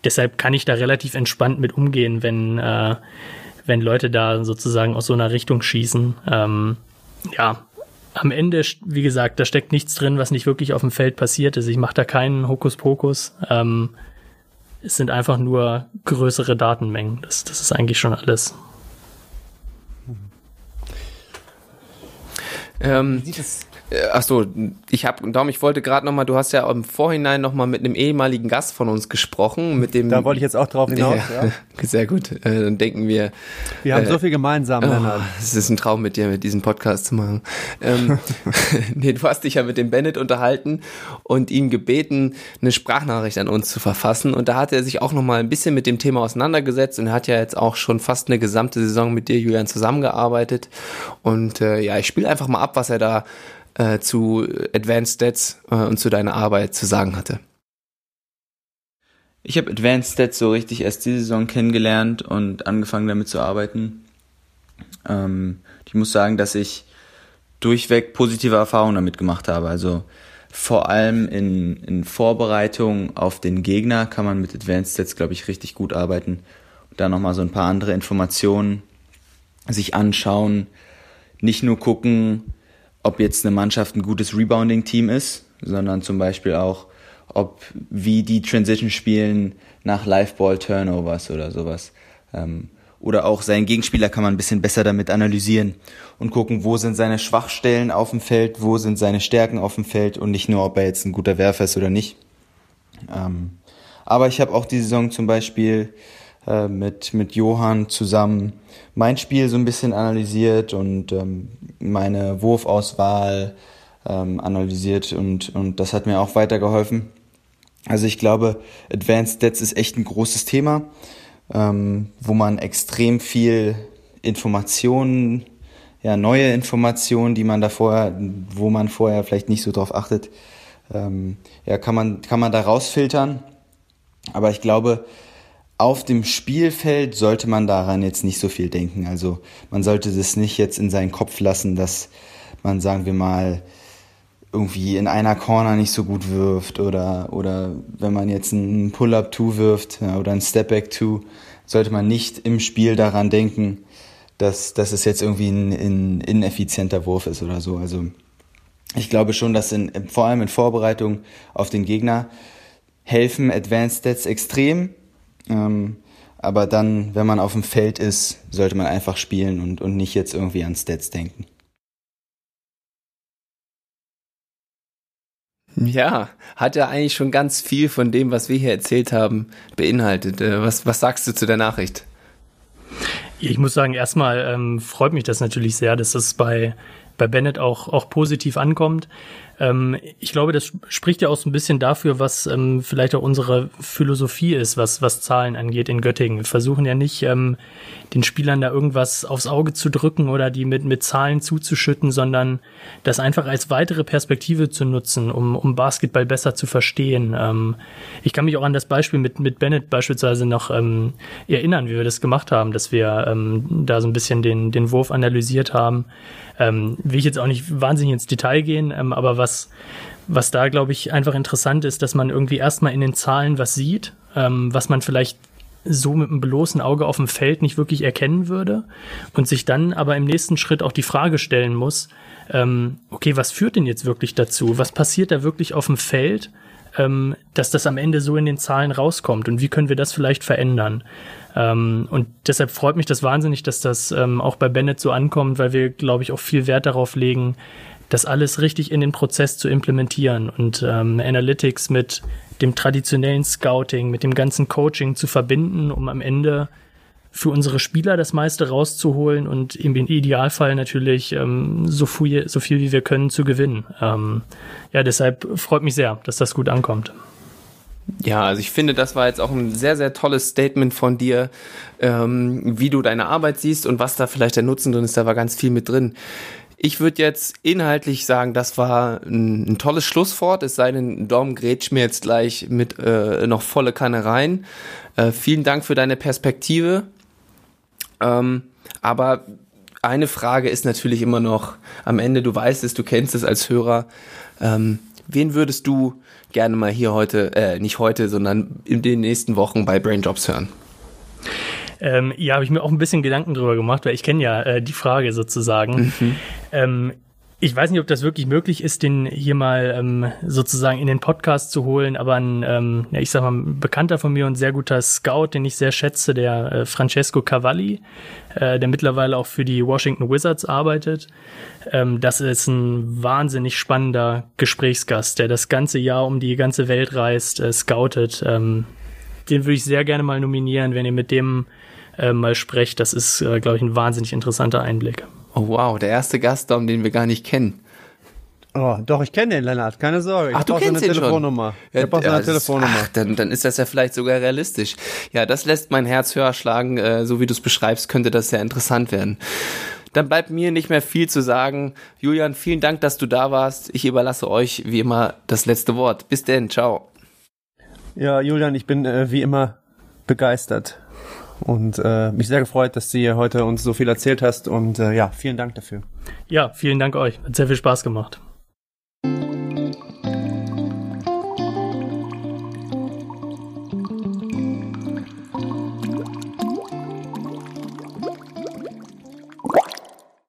Deshalb kann ich da relativ entspannt mit umgehen, wenn, äh, wenn Leute da sozusagen aus so einer Richtung schießen. Ähm, ja, am Ende, wie gesagt, da steckt nichts drin, was nicht wirklich auf dem Feld passiert ist. Ich mache da keinen Hokuspokus. Ähm, es sind einfach nur größere Datenmengen. Das, das ist eigentlich schon alles. Ähm, Wie sieht es ach so, ich habe, darum, ich wollte gerade nochmal, du hast ja im Vorhinein nochmal mit einem ehemaligen Gast von uns gesprochen, mit dem. Da wollte ich jetzt auch drauf hinaus, ja. ja. Sehr gut, äh, dann denken wir. Wir haben äh, so viel gemeinsam, oh, Lennart. Es ist ein Traum mit dir, mit diesem Podcast zu machen. Ähm, nee, du hast dich ja mit dem Bennett unterhalten und ihn gebeten, eine Sprachnachricht an uns zu verfassen und da hat er sich auch nochmal ein bisschen mit dem Thema auseinandergesetzt und hat ja jetzt auch schon fast eine gesamte Saison mit dir, Julian, zusammengearbeitet und äh, ja, ich spiele einfach mal ab, was er da äh, zu Advanced Stats äh, und zu deiner Arbeit zu sagen hatte? Ich habe Advanced Stats so richtig erst diese Saison kennengelernt und angefangen damit zu arbeiten. Ähm, ich muss sagen, dass ich durchweg positive Erfahrungen damit gemacht habe. Also vor allem in, in Vorbereitung auf den Gegner kann man mit Advanced Stats, glaube ich, richtig gut arbeiten. Und dann nochmal so ein paar andere Informationen sich anschauen. Nicht nur gucken, ob jetzt eine Mannschaft ein gutes Rebounding-Team ist, sondern zum Beispiel auch, ob wie die Transition spielen nach Live-Ball-Turnovers oder sowas. Ähm, oder auch seinen Gegenspieler kann man ein bisschen besser damit analysieren und gucken, wo sind seine Schwachstellen auf dem Feld, wo sind seine Stärken auf dem Feld und nicht nur, ob er jetzt ein guter Werfer ist oder nicht. Ähm, aber ich habe auch die Saison zum Beispiel äh, mit, mit Johann zusammen mein Spiel so ein bisschen analysiert und ähm, meine Wurfauswahl ähm, analysiert und, und das hat mir auch weitergeholfen. Also ich glaube, Advanced Stats ist echt ein großes Thema, ähm, wo man extrem viel Informationen, ja, neue Informationen, die man da vorher, wo man vorher vielleicht nicht so drauf achtet, ähm, ja, kann man, kann man da rausfiltern. Aber ich glaube, auf dem Spielfeld sollte man daran jetzt nicht so viel denken. Also man sollte das nicht jetzt in seinen Kopf lassen, dass man, sagen wir mal, irgendwie in einer Corner nicht so gut wirft oder, oder wenn man jetzt einen Pull-Up-Two wirft oder einen Step-Back-Two, sollte man nicht im Spiel daran denken, dass, dass es jetzt irgendwie ein, ein ineffizienter Wurf ist oder so. Also ich glaube schon, dass in, vor allem in Vorbereitung auf den Gegner helfen Advanced Stats extrem, ähm, aber dann, wenn man auf dem Feld ist, sollte man einfach spielen und, und nicht jetzt irgendwie an Stats denken. Ja, hat ja eigentlich schon ganz viel von dem, was wir hier erzählt haben, beinhaltet. Äh, was, was sagst du zu der Nachricht? Ich muss sagen, erstmal ähm, freut mich das natürlich sehr, dass das bei, bei Bennett auch, auch positiv ankommt. Ähm, ich glaube, das spricht ja auch so ein bisschen dafür, was ähm, vielleicht auch unsere Philosophie ist, was, was Zahlen angeht in Göttingen. Wir versuchen ja nicht, ähm, den Spielern da irgendwas aufs Auge zu drücken oder die mit, mit Zahlen zuzuschütten, sondern das einfach als weitere Perspektive zu nutzen, um, um Basketball besser zu verstehen. Ähm, ich kann mich auch an das Beispiel mit, mit Bennett beispielsweise noch ähm, erinnern, wie wir das gemacht haben, dass wir ähm, da so ein bisschen den, den Wurf analysiert haben. Ähm, will ich jetzt auch nicht wahnsinnig ins Detail gehen, ähm, aber was, was da, glaube ich, einfach interessant ist, dass man irgendwie erstmal in den Zahlen was sieht, ähm, was man vielleicht so mit einem bloßen Auge auf dem Feld nicht wirklich erkennen würde und sich dann aber im nächsten Schritt auch die Frage stellen muss, ähm, okay, was führt denn jetzt wirklich dazu? Was passiert da wirklich auf dem Feld, ähm, dass das am Ende so in den Zahlen rauskommt und wie können wir das vielleicht verändern? Ähm, und deshalb freut mich das wahnsinnig, dass das ähm, auch bei Bennett so ankommt, weil wir, glaube ich, auch viel Wert darauf legen, das alles richtig in den Prozess zu implementieren und ähm, Analytics mit dem traditionellen Scouting, mit dem ganzen Coaching zu verbinden, um am Ende für unsere Spieler das meiste rauszuholen und im Idealfall natürlich ähm, so, viel, so viel wie wir können zu gewinnen. Ähm, ja, deshalb freut mich sehr, dass das gut ankommt. Ja, also ich finde, das war jetzt auch ein sehr, sehr tolles Statement von dir, ähm, wie du deine Arbeit siehst und was da vielleicht der Nutzen drin ist. Da war ganz viel mit drin. Ich würde jetzt inhaltlich sagen, das war ein, ein, tolles Schlusswort, es sei denn, Dom grätsch mir jetzt gleich mit äh, noch volle Kanne rein. Äh, vielen Dank für deine Perspektive. Ähm, aber eine Frage ist natürlich immer noch am Ende, du weißt es, du kennst es als Hörer. Ähm, wen würdest du gerne mal hier heute, äh, nicht heute, sondern in den nächsten Wochen bei Brain Jobs hören? Ähm, ja, habe ich mir auch ein bisschen Gedanken drüber gemacht, weil ich kenne ja äh, die Frage sozusagen. Mhm. Ähm, ich weiß nicht, ob das wirklich möglich ist, den hier mal ähm, sozusagen in den Podcast zu holen, aber ein, ähm, ja, ich sag mal, ein Bekannter von mir und sehr guter Scout, den ich sehr schätze, der äh, Francesco Cavalli, äh, der mittlerweile auch für die Washington Wizards arbeitet. Ähm, das ist ein wahnsinnig spannender Gesprächsgast, der das ganze Jahr um die ganze Welt reist, äh, scoutet. Ähm, den würde ich sehr gerne mal nominieren, wenn ihr mit dem äh, mal sprecht. Das ist, äh, glaube ich, ein wahnsinnig interessanter Einblick. Oh wow, der erste Gast, den wir gar nicht kennen. Oh, doch, ich kenne den Lennart, keine Sorge. Ich ach, du kennst eine ihn Telefonnummer. Schon. Ich ja, ja, eine Telefonnummer. Ach, dann, dann ist das ja vielleicht sogar realistisch. Ja, das lässt mein Herz höher schlagen. Äh, so wie du es beschreibst, könnte das sehr interessant werden. Dann bleibt mir nicht mehr viel zu sagen. Julian, vielen Dank, dass du da warst. Ich überlasse euch wie immer das letzte Wort. Bis denn, ciao. Ja, Julian, ich bin äh, wie immer begeistert und äh, mich sehr gefreut, dass du hier heute uns so viel erzählt hast und äh, ja, vielen Dank dafür. Ja, vielen Dank euch. Hat sehr viel Spaß gemacht.